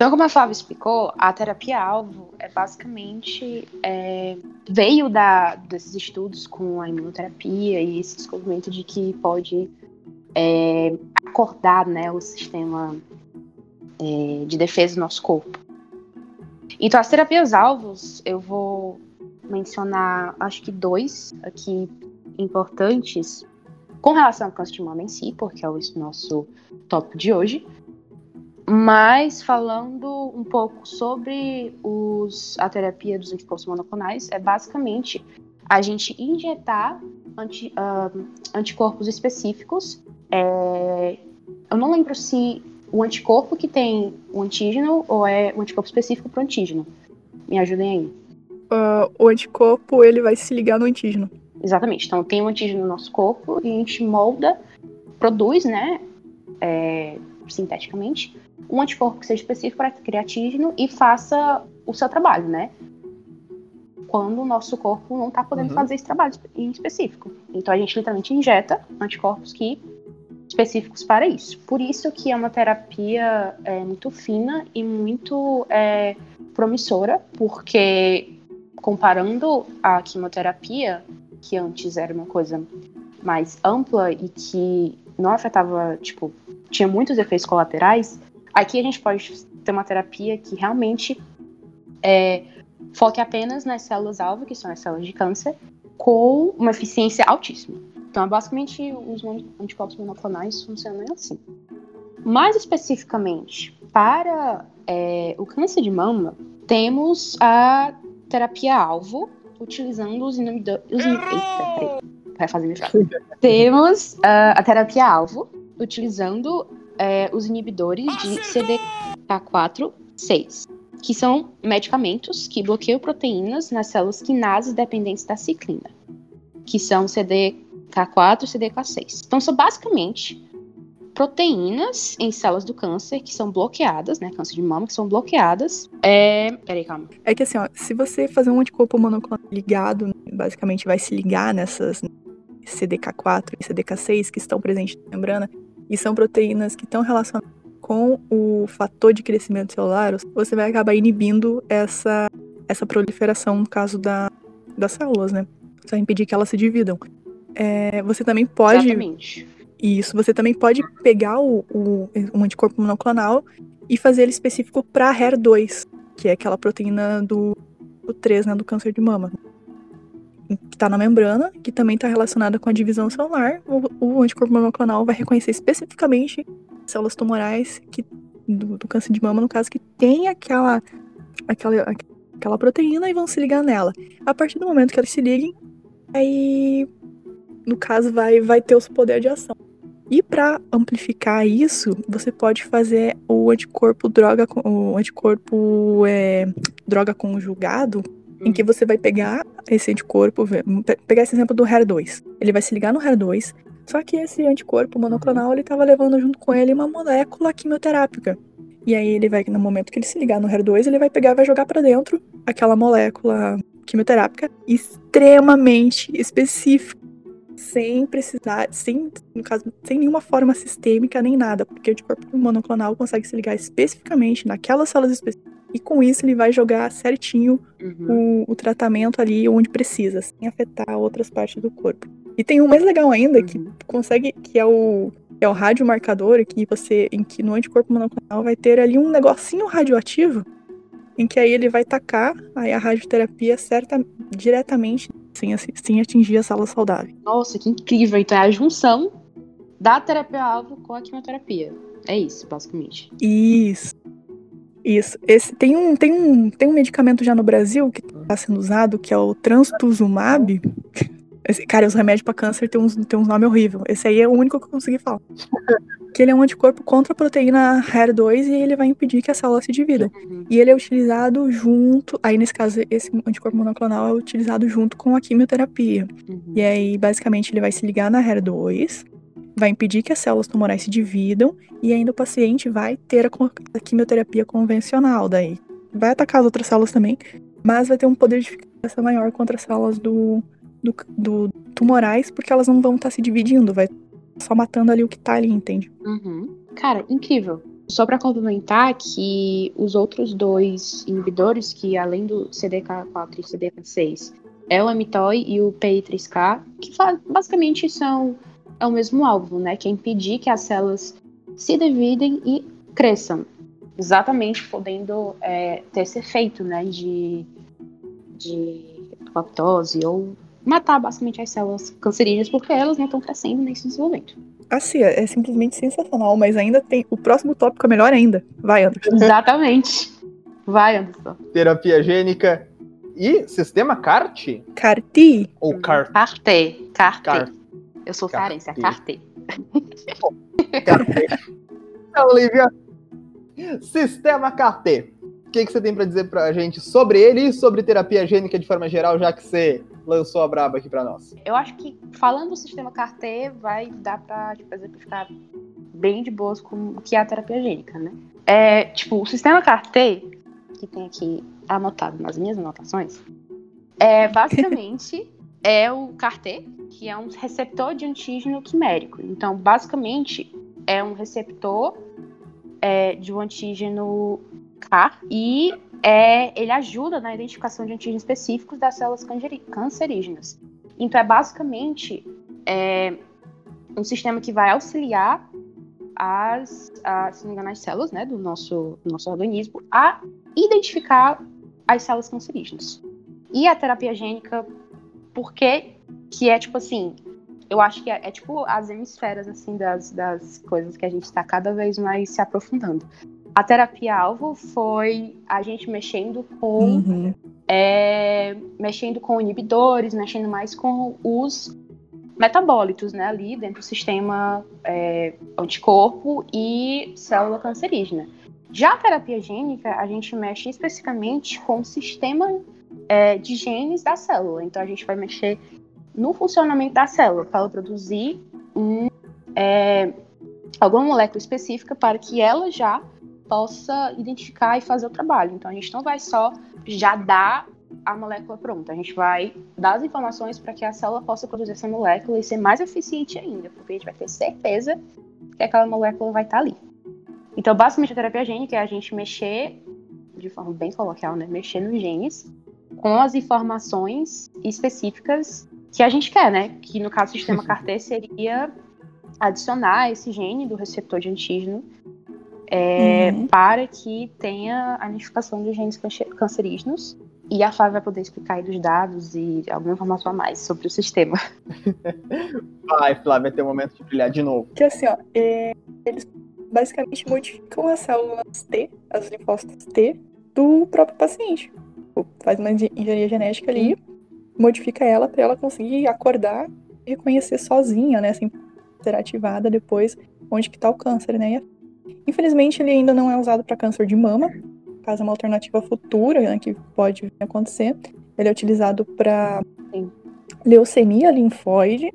Então, como a Flávia explicou, a terapia-alvo é basicamente é, veio da, desses estudos com a imunoterapia e esse descobrimento de que pode é, acordar né, o sistema é, de defesa do nosso corpo. Então, as terapias-alvos, eu vou mencionar, acho que dois aqui importantes com relação ao câncer de mama em si, porque é o nosso tópico de hoje. Mas falando um pouco sobre os, a terapia dos anticorpos monoclonais, é basicamente a gente injetar anti, uh, anticorpos específicos. É, eu não lembro se o anticorpo que tem o antígeno ou é o anticorpo específico para o antígeno. Me ajudem aí. Uh, o anticorpo ele vai se ligar no antígeno. Exatamente. Então tem um antígeno no nosso corpo e a gente molda, produz, né, é, sinteticamente, um anticorpo que seja específico para criar antígeno e faça o seu trabalho, né? Quando o nosso corpo não está podendo uhum. fazer esse trabalho em específico. Então a gente literalmente injeta anticorpos que específicos para isso. Por isso que é uma terapia é, muito fina e muito é, promissora, porque comparando a quimioterapia, que antes era uma coisa mais ampla e que não afetava, tipo, tinha muitos efeitos colaterais, aqui a gente pode ter uma terapia que realmente é, foque apenas nas células-alvo, que são as células de câncer, com uma eficiência altíssima. Então, basicamente, os anticorpos monoclonais funcionam assim. Mais especificamente, para é, o câncer de mama, temos a terapia-alvo, utilizando os inibidores. Eita, vai fazer me Temos uh, a terapia-alvo, utilizando uh, os inibidores de CDK4-6, que são medicamentos que bloqueiam proteínas nas células quinases dependentes da ciclina, que são CDK4 e CDK6. Então, são basicamente proteínas em células do câncer que são bloqueadas, né? Câncer de mama, que são bloqueadas. É. Peraí, calma. É que assim, ó, se você fazer um anticorpo monoclonal ligado, basicamente vai se ligar nessas CDK4 e CDK6 que estão presentes na membrana, e são proteínas que estão relacionadas com o fator de crescimento celular, você vai acabar inibindo essa, essa proliferação, no caso da, das células, né? Você vai impedir que elas se dividam. É, você também pode. Exatamente isso, você também pode pegar o, o, um anticorpo monoclonal e fazer ele específico para HER2, que é aquela proteína do, do 3, né, do câncer de mama. Que está na membrana, que também está relacionada com a divisão celular. O, o, anticorpo monoclonal vai reconhecer especificamente células tumorais que, do, do câncer de mama, no caso, que tem aquela, aquela, aquela proteína e vão se ligar nela. A partir do momento que elas se liguem, aí, no caso, vai, vai ter o poder de ação. E para amplificar isso, você pode fazer o anticorpo droga, o anticorpo é, droga conjugado, em uhum. que você vai pegar esse anticorpo, pegar esse exemplo do HER2. Ele vai se ligar no HER2, só que esse anticorpo monoclonal ele estava levando junto com ele uma molécula quimioterápica. E aí ele vai, no momento que ele se ligar no HER2, ele vai pegar e vai jogar para dentro aquela molécula quimioterápica extremamente específica sem precisar, sem, no caso, sem nenhuma forma sistêmica nem nada, porque o anticorpo monoclonal consegue se ligar especificamente naquelas células específicas. E com isso ele vai jogar certinho uhum. o, o, tratamento ali onde precisa, sem afetar outras partes do corpo. E tem um mais legal ainda uhum. que consegue, que é o é o radiomarcador, que você, em que no anticorpo monoclonal vai ter ali um negocinho radioativo, em que aí ele vai tacar aí a radioterapia certa, diretamente sem, sem atingir a sala saudável. Nossa, que incrível! Então é a junção da terapia-alvo com a quimioterapia. É isso, basicamente. Isso. Isso. Esse, tem, um, tem, um, tem um medicamento já no Brasil que está sendo usado, que é o Transtuzumab. Esse, cara, os remédios pra câncer tem uns, tem uns nomes horríveis. Esse aí é o único que eu consegui falar. que ele é um anticorpo contra a proteína HER2 e ele vai impedir que a célula se divida. Uhum. E ele é utilizado junto. Aí, nesse caso, esse anticorpo monoclonal é utilizado junto com a quimioterapia. Uhum. E aí, basicamente, ele vai se ligar na HER2, vai impedir que as células tumorais se dividam, e ainda o paciente vai ter a, quimioterapia convencional. Daí vai atacar as outras células também, mas vai ter um poder de eficácia maior contra as células do, do, do tumorais, porque elas não vão estar se dividindo, vai só matando ali o que tá ali, entende? Uhum. Cara, incrível. Só pra complementar que os outros dois inibidores, que além do CDK4 e CDK6, é o Amitoy e o PI3K, que basicamente são é o mesmo alvo, né? Que é impedir que as células se dividem e cresçam. Exatamente podendo é, ter esse efeito, né? De, de apoptose ou matar basicamente as células cancerígenas porque elas não estão crescendo nem se desenvolvendo. Assim, é simplesmente sensacional, mas ainda tem. O próximo tópico é melhor ainda. Vai, Anderson. Exatamente. Vai, Anderson. Terapia gênica e sistema CART? Carti. Ou CART? Carté. Carté. Eu sou Carté. cearense, é carté. Olivia. Sistema CART. O que, que você tem pra dizer pra gente sobre ele e sobre terapia gênica de forma geral, já que você lançou a braba aqui pra nós? Eu acho que falando do sistema carté, vai dar pra tipo, exemplificar bem de boas com o que é a terapia gênica, né? É, tipo, o sistema carté, que tem aqui anotado nas minhas anotações, é basicamente é o carté, que é um receptor de antígeno quimérico. Então, basicamente, é um receptor é, de um antígeno CAR e é, ele ajuda na identificação de antígenos específicos das células cancerígenas. Então, é basicamente é, um sistema que vai auxiliar as, as, se não engano, as células né, do nosso, do nosso organismo a identificar as células cancerígenas. E a terapia gênica, porque que é tipo assim, eu acho que é, é tipo as hemisferas assim das, das coisas que a gente está cada vez mais se aprofundando. A terapia-alvo foi a gente mexendo com Uhum. é, mexendo com inibidores, mexendo mais com os metabólitos, né, ali dentro do sistema é, anticorpo e célula cancerígena. Já a terapia gênica, a gente mexe especificamente com o sistema é, de genes da célula. Então, a gente vai mexer no funcionamento da célula para ela produzir um, é, alguma molécula específica para que ela já possa identificar e fazer o trabalho. Então, a gente não vai só já dar a molécula pronta. A gente vai dar as informações para que a célula possa produzir essa molécula e ser mais eficiente ainda, porque a gente vai ter certeza que aquela molécula vai estar ali. Então, basicamente, a terapia gênica é a gente mexer, de forma bem coloquial, né? Mexer nos genes com as informações específicas que a gente quer, né? Que no caso do sistema CAR-T seria adicionar esse gene do receptor de antígeno é, Uhum. para que tenha a identificação dos genes cancer- cancerígenos. E a Flávia vai poder explicar aí dos dados e alguma informação a mais sobre o sistema. Vai, Flávia, ter um momento de brilhar de novo. Que assim, ó, é, eles basicamente modificam as células T, as linfócitos T, do próprio paciente. Tipo, Faz uma engen- engenharia genética ali, modifica ela para ela conseguir acordar e reconhecer sozinha, né, sem ser ativada depois onde que tá o câncer, né? Infelizmente, ele ainda não é usado para câncer de mama, caso é uma alternativa futura né, que pode acontecer. Ele é utilizado para leucemia linfóide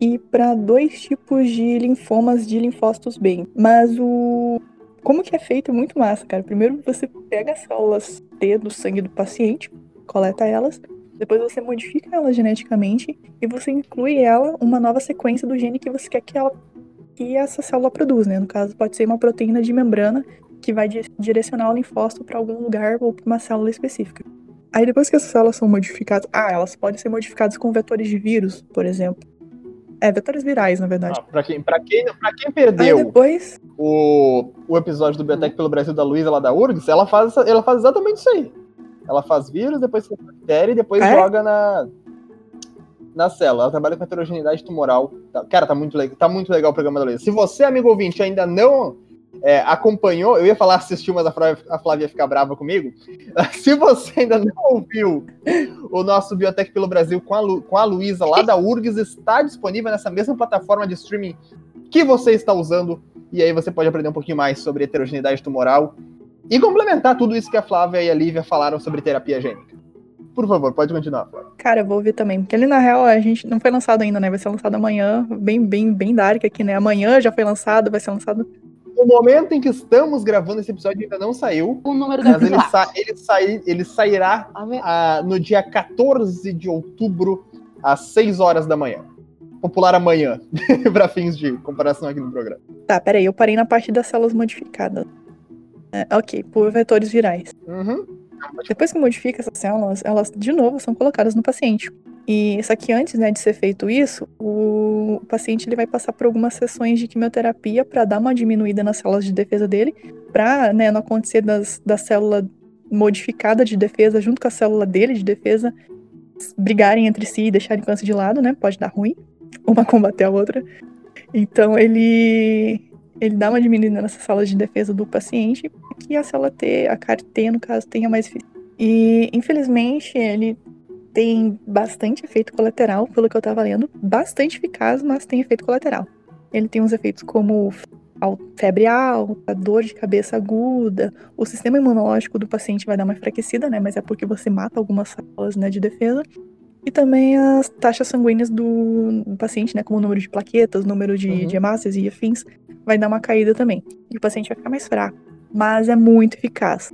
e para dois tipos de linfomas de linfócitos B. Mas o como que é feito é muito massa, cara. Primeiro você pega as células T do sangue do paciente, coleta elas, depois você modifica elas geneticamente e você inclui ela uma nova sequência do gene que você quer que ela que essa célula produz, né? No caso, pode ser uma proteína de membrana que vai di- direcionar o linfócito para algum lugar ou para uma célula específica. Aí depois que essas células são modificadas, ah, elas podem ser modificadas com vetores de vírus, por exemplo. É, vetores virais, na verdade. Ah, pra, quem, pra, quem, pra quem Aí perdeu depois, o, o episódio do Biotech pelo Brasil da Luísa lá da URGS, ela faz, ela faz exatamente isso aí. Ela faz vírus, depois faz bactéria e depois É? joga na, na célula. Ela trabalha com heterogeneidade tumoral. Tá- Cara, tá muito, legal, tá muito legal o programa da Luísa. Se você, amigo ouvinte, ainda não é, acompanhou, eu ia falar assistiu, mas a Flávia, a Flávia ia ficar brava comigo. Se você ainda não ouviu o nosso Biotech pelo Brasil com a, Lu, com a Luísa lá da URGS, está disponível nessa mesma plataforma de streaming que você está usando. E aí você pode aprender um pouquinho mais sobre heterogeneidade tumoral e complementar tudo isso que a Flávia e a Lívia falaram sobre terapia gênica. Por favor, pode continuar, Flávia. Cara, eu vou ouvir também. Porque ali, na real, a gente não foi lançado ainda, né? Vai ser lançado amanhã. Bem, bem, bem dark aqui, né? Amanhã já foi lançado, vai ser lançado no momento em que estamos gravando esse episódio ainda não saiu. O número mas ele, sa ele, sai ele sairá uh, no dia 14 de outubro, às 6 horas da manhã. Popular amanhã, para fins de comparação aqui no programa. Tá, peraí, eu parei na parte das células modificadas. É, ok, por vetores virais. Uhum. Depois que modifica essas células, elas de novo são colocadas no paciente. E só que antes né, de ser feito isso, o paciente ele vai passar por algumas sessões de quimioterapia para dar uma diminuída nas células de defesa dele, para né, não acontecer das, da célula modificada de defesa junto com a célula dele de defesa brigarem entre si e deixarem câncer de lado, né? Pode dar ruim, uma combater a outra. Então ele ele dá uma diminuída nessas células de defesa do paciente, que a célula T, a CAR-T, no caso, tenha mais E, infelizmente, ele tem bastante efeito colateral, pelo que eu tava lendo. Bastante eficaz, mas tem efeito colateral. Ele tem uns efeitos como febre alta, dor de cabeça aguda. O sistema imunológico do paciente vai dar uma enfraquecida, né? Mas é porque você mata algumas células né, de defesa. E também as taxas sanguíneas do, paciente, né? Como o número de plaquetas, número de, uhum. de hemácias e afins, vai dar uma caída também. E o paciente vai ficar mais fraco. Mas é muito eficaz.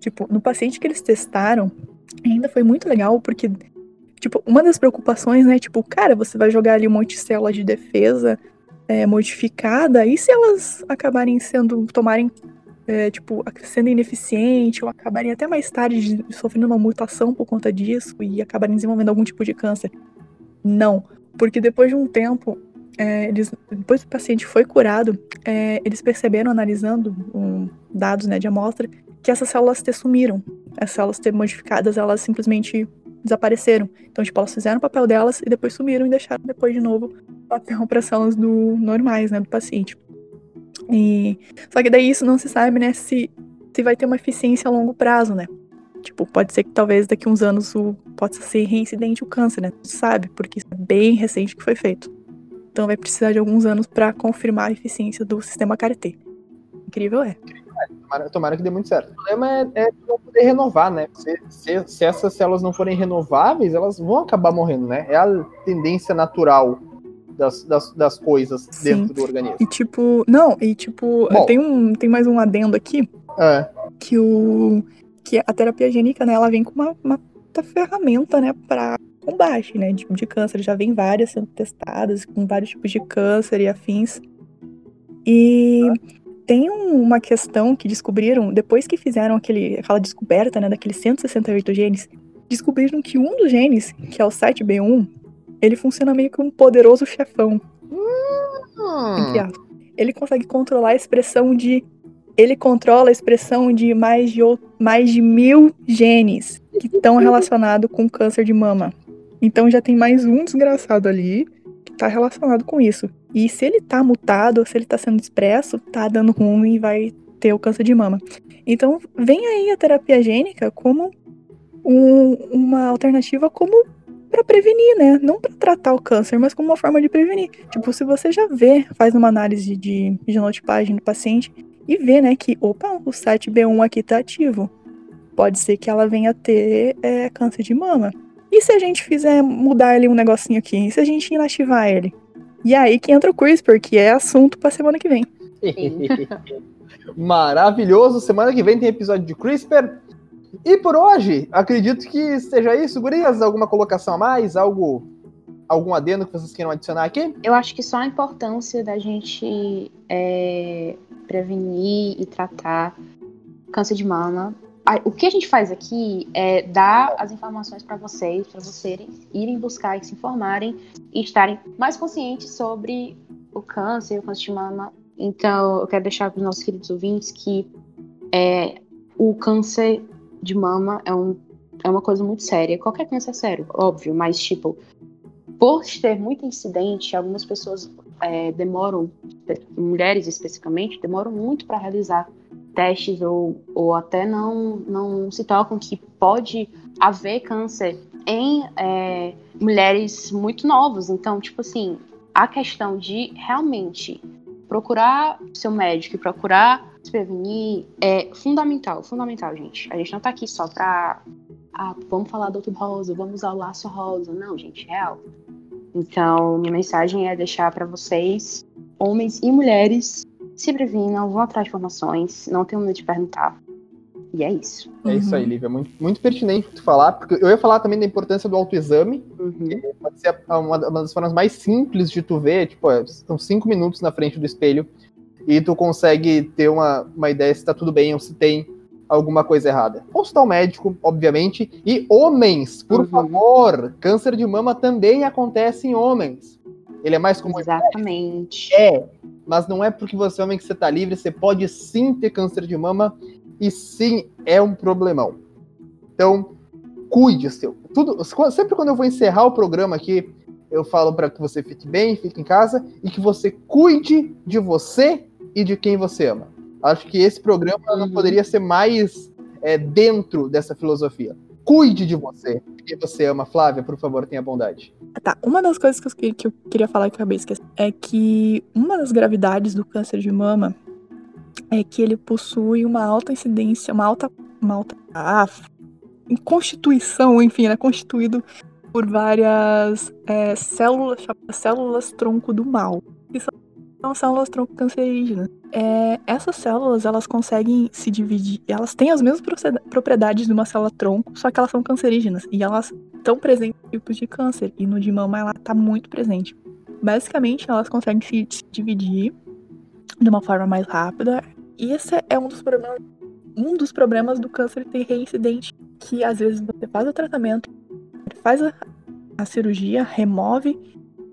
Tipo, no paciente que eles testaram, ainda foi muito legal, porque, tipo, uma das preocupações, né, tipo, cara, você vai jogar ali um monte de célula de defesa é, modificada, e se elas acabarem sendo, tomarem, é, tipo, sendo ineficiente, ou acabarem até mais tarde sofrendo uma mutação por conta disso, e acabarem desenvolvendo algum tipo de câncer? Não, porque depois de um tempo, é, eles, depois que o paciente foi curado, é, eles perceberam, analisando um, dados né, de amostra, que essas células T sumiram. As células T modificadas, elas simplesmente desapareceram. Então, tipo, elas fizeram o papel delas e depois sumiram e deixaram depois de novo papel para células do normais, né, do paciente. E só que daí isso não se sabe, né, se se vai ter uma eficiência a longo prazo, né? Tipo, pode ser que talvez daqui uns anos o possa ser reincidente o câncer, né? Sabe, porque isso é bem recente que foi feito. Então vai precisar de alguns anos para confirmar a eficiência do sistema CAR-T. Incrível é. Tomara, tomara, que dê muito certo. O problema é, é não poder renovar, né? Se, se, se, essas células não forem renováveis, elas vão acabar morrendo, né? É a tendência natural das, das, das coisas Sim. dentro do organismo. E tipo, não, e tipo, Bom, tem, um, tem mais um adendo aqui. É. Que o. Que a terapia gênica, né, ela vem com uma, uma ferramenta, né, pra combate, né, de, de câncer. Já vem várias sendo testadas, com vários tipos de câncer e afins. E tem uma questão que descobriram, depois que fizeram aquele, aquela descoberta, né, daqueles 168 genes, descobriram que um dos genes, que é o 7B1, ele funciona meio que um poderoso chefão. Hum. Ele consegue controlar a expressão de. Ele controla a expressão de mais de, mais de mil genes que estão relacionados com câncer de mama. Então já tem mais um desgraçado ali que está relacionado com isso. E se ele tá mutado, se ele tá sendo expresso, tá dando ruim e vai ter o câncer de mama. Então, vem aí a terapia gênica como um, uma alternativa como para prevenir, né? Não para tratar o câncer, mas como uma forma de prevenir. Tipo, se você já vê, faz uma análise de genotipagem do paciente e vê, né, que, opa, o 7B1 aqui tá ativo. Pode ser que ela venha ter é, câncer de mama. E se a gente fizer mudar ali um negocinho aqui? E se a gente inativar ele? E aí que entra o CRISPR, que é assunto pra semana que vem. Maravilhoso. Semana que vem tem episódio de CRISPR. E por hoje, acredito que seja isso. Gurias, alguma colocação a mais? Algo, algum adendo que vocês queiram adicionar aqui? Eu acho que só a importância da gente é, prevenir e tratar câncer de mama o que a gente faz aqui é dar as informações para vocês, para vocês irem buscar e se informarem e estarem mais conscientes sobre o câncer, o câncer de mama. Então, eu quero deixar para os nossos queridos ouvintes que é, o câncer de mama é, um, é uma coisa muito séria. Qualquer câncer é sério, óbvio, mas, tipo, por ser muito incidente, algumas pessoas é, demoram, mulheres especificamente, demoram muito para realizar testes ou, ou até não, não se tocam que pode haver câncer em é, mulheres muito novas. Então, tipo assim, a questão de realmente procurar seu médico e procurar se prevenir é fundamental, fundamental, gente. A gente não tá aqui só pra. Ah, vamos falar do outro rosa, vamos usar o laço rosa. Não, gente, real. Então, minha mensagem é deixar para vocês, homens e mulheres, se previnam, vão atrás de informações, não tenham medo de perguntar. E é isso. É isso aí, uhum. Lívia. Muito, muito pertinente tu falar, porque eu ia falar também da importância do autoexame, uhum. que pode ser uma, uma, das formas mais simples de tu ver, tipo, são cinco minutos na frente do espelho e tu consegue ter uma, uma ideia se tá tudo bem ou se tem alguma coisa errada. Consultar o um médico, obviamente. E homens, por uhum. favor, câncer de mama também acontece em homens. Ele é mais comum. Exatamente. É, mas não é porque você é homem que você tá livre, você pode sim ter câncer de mama e sim é um problemão. Então, cuide seu. Tudo, sempre quando eu vou encerrar o programa aqui, eu falo para que você fique bem, fique em casa e que você cuide de você e de quem você ama. Acho que esse programa uhum. não poderia ser mais é, dentro dessa filosofia. Cuide de você, que você ama. Flávia, por favor, tenha bondade. Tá, uma das coisas que eu, que eu queria falar que eu acabei esquecendo é que uma das gravidades do câncer de mama é que ele possui uma alta incidência, uma alta. Uma alta ah, em constituição, enfim, ele é constituído por várias é, células, células tronco do mal, são células tronco cancerígenas. É, essas células, elas conseguem se dividir, elas têm as mesmas propriedades de uma célula tronco, só que elas são cancerígenas, e elas estão presentes em tipos de câncer, e no de mama ela está muito presente. Basicamente, elas conseguem se, se dividir de uma forma mais rápida, e esse é um dos problemas, um dos problemas do câncer ter reincidente, que às vezes você faz o tratamento, faz a, a cirurgia, remove,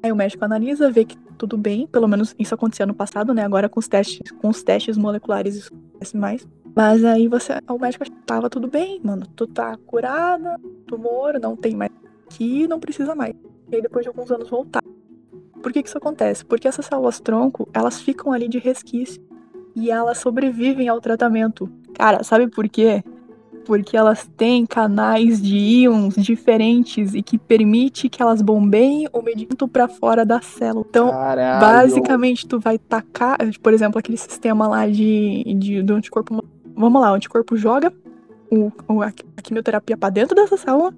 aí o médico analisa, vê que tudo bem, pelo menos isso acontecia no passado, né? Agora com os testes, com os testes moleculares isso acontece mais. Mas aí você, o médico tava tudo bem, mano, tu tá curada, tumor, não tem mais aqui, não precisa mais. E aí depois de alguns anos voltar. Por que que isso acontece? Porque essas células tronco, elas ficam ali de resquício e elas sobrevivem ao tratamento. Cara, sabe por quê? Porque elas têm canais de íons diferentes e que permite que elas bombeiem o medicamento para fora da célula. Então, Caralho. basicamente, tu vai tacar, por exemplo, aquele sistema lá de, de do anticorpo. Vamos lá, o anticorpo joga o, o a, quimioterapia para dentro dessa célula,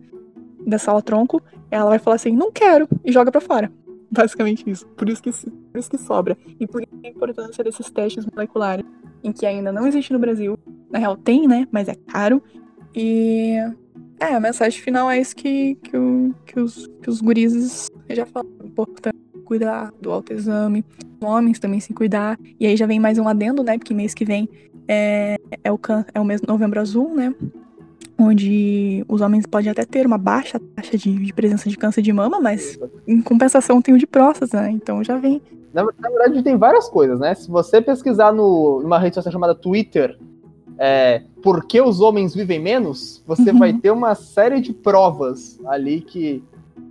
da célula tronco, ela vai falar assim, não quero, e joga para fora. Basicamente isso. Por isso que, por isso que sobra. E por isso a importância desses testes moleculares, em que ainda não existe no Brasil. Na real, tem, né? Mas é caro. E. É, a mensagem final é isso que, que, o, que, os, que os gurizes já falaram. Importante cuidar do autoexame, os homens também se cuidar. E aí já vem mais um adendo, né? Porque mês que vem é, é, o, é o mês novembro azul, né? onde os homens podem até ter uma baixa taxa de, de, presença de câncer de mama, mas em compensação tem o de próstata, né? Então já vem. Na, na, verdade, tem várias coisas, né? Se você pesquisar no, numa rede social chamada Twitter, é, por que os homens vivem menos, você vai ter uma série de provas ali que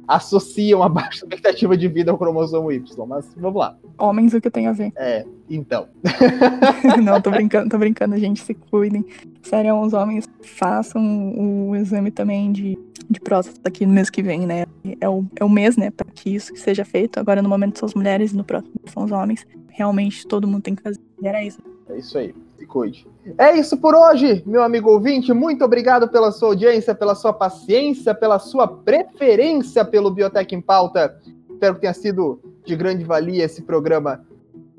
associam a baixa expectativa de vida ao cromossomo Y, mas vamos lá. Homens, o que tem a ver? É, então. Não, tô brincando, tô brincando, gente, se cuidem. Sério, os homens façam o exame também de, de próstata aqui no mês que vem, né? É o, é o mês, né, para que isso seja feito. Agora, no momento, são as mulheres, no próximo são os homens. Realmente, todo mundo tem que fazer. E era isso. É isso aí. Cuide. É isso por hoje, meu amigo ouvinte. Muito obrigado pela sua audiência, pela sua paciência, pela sua preferência pelo Biotech em Pauta. Espero que tenha sido de grande valia esse programa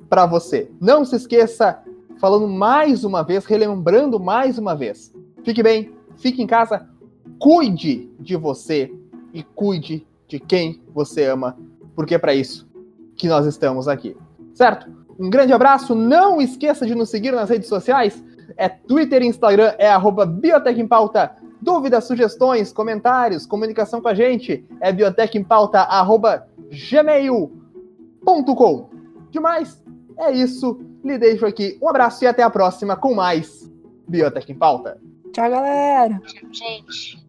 para você. Não se esqueça, falando mais uma vez, relembrando mais uma vez. Fique bem, fique em casa, cuide de você e cuide de quem você ama, porque é para isso que nós estamos aqui. Certo? Um grande abraço. Não esqueça de nos seguir nas redes sociais. É Twitter e Instagram, é arroba Biotech em Pauta. Dúvidas, sugestões, comentários, comunicação com a gente é biotechempauta.gmail.com. Demais, é isso. Lhe deixo aqui um abraço e até a próxima com mais Biotech em Pauta. Tchau, galera. Tchau, gente.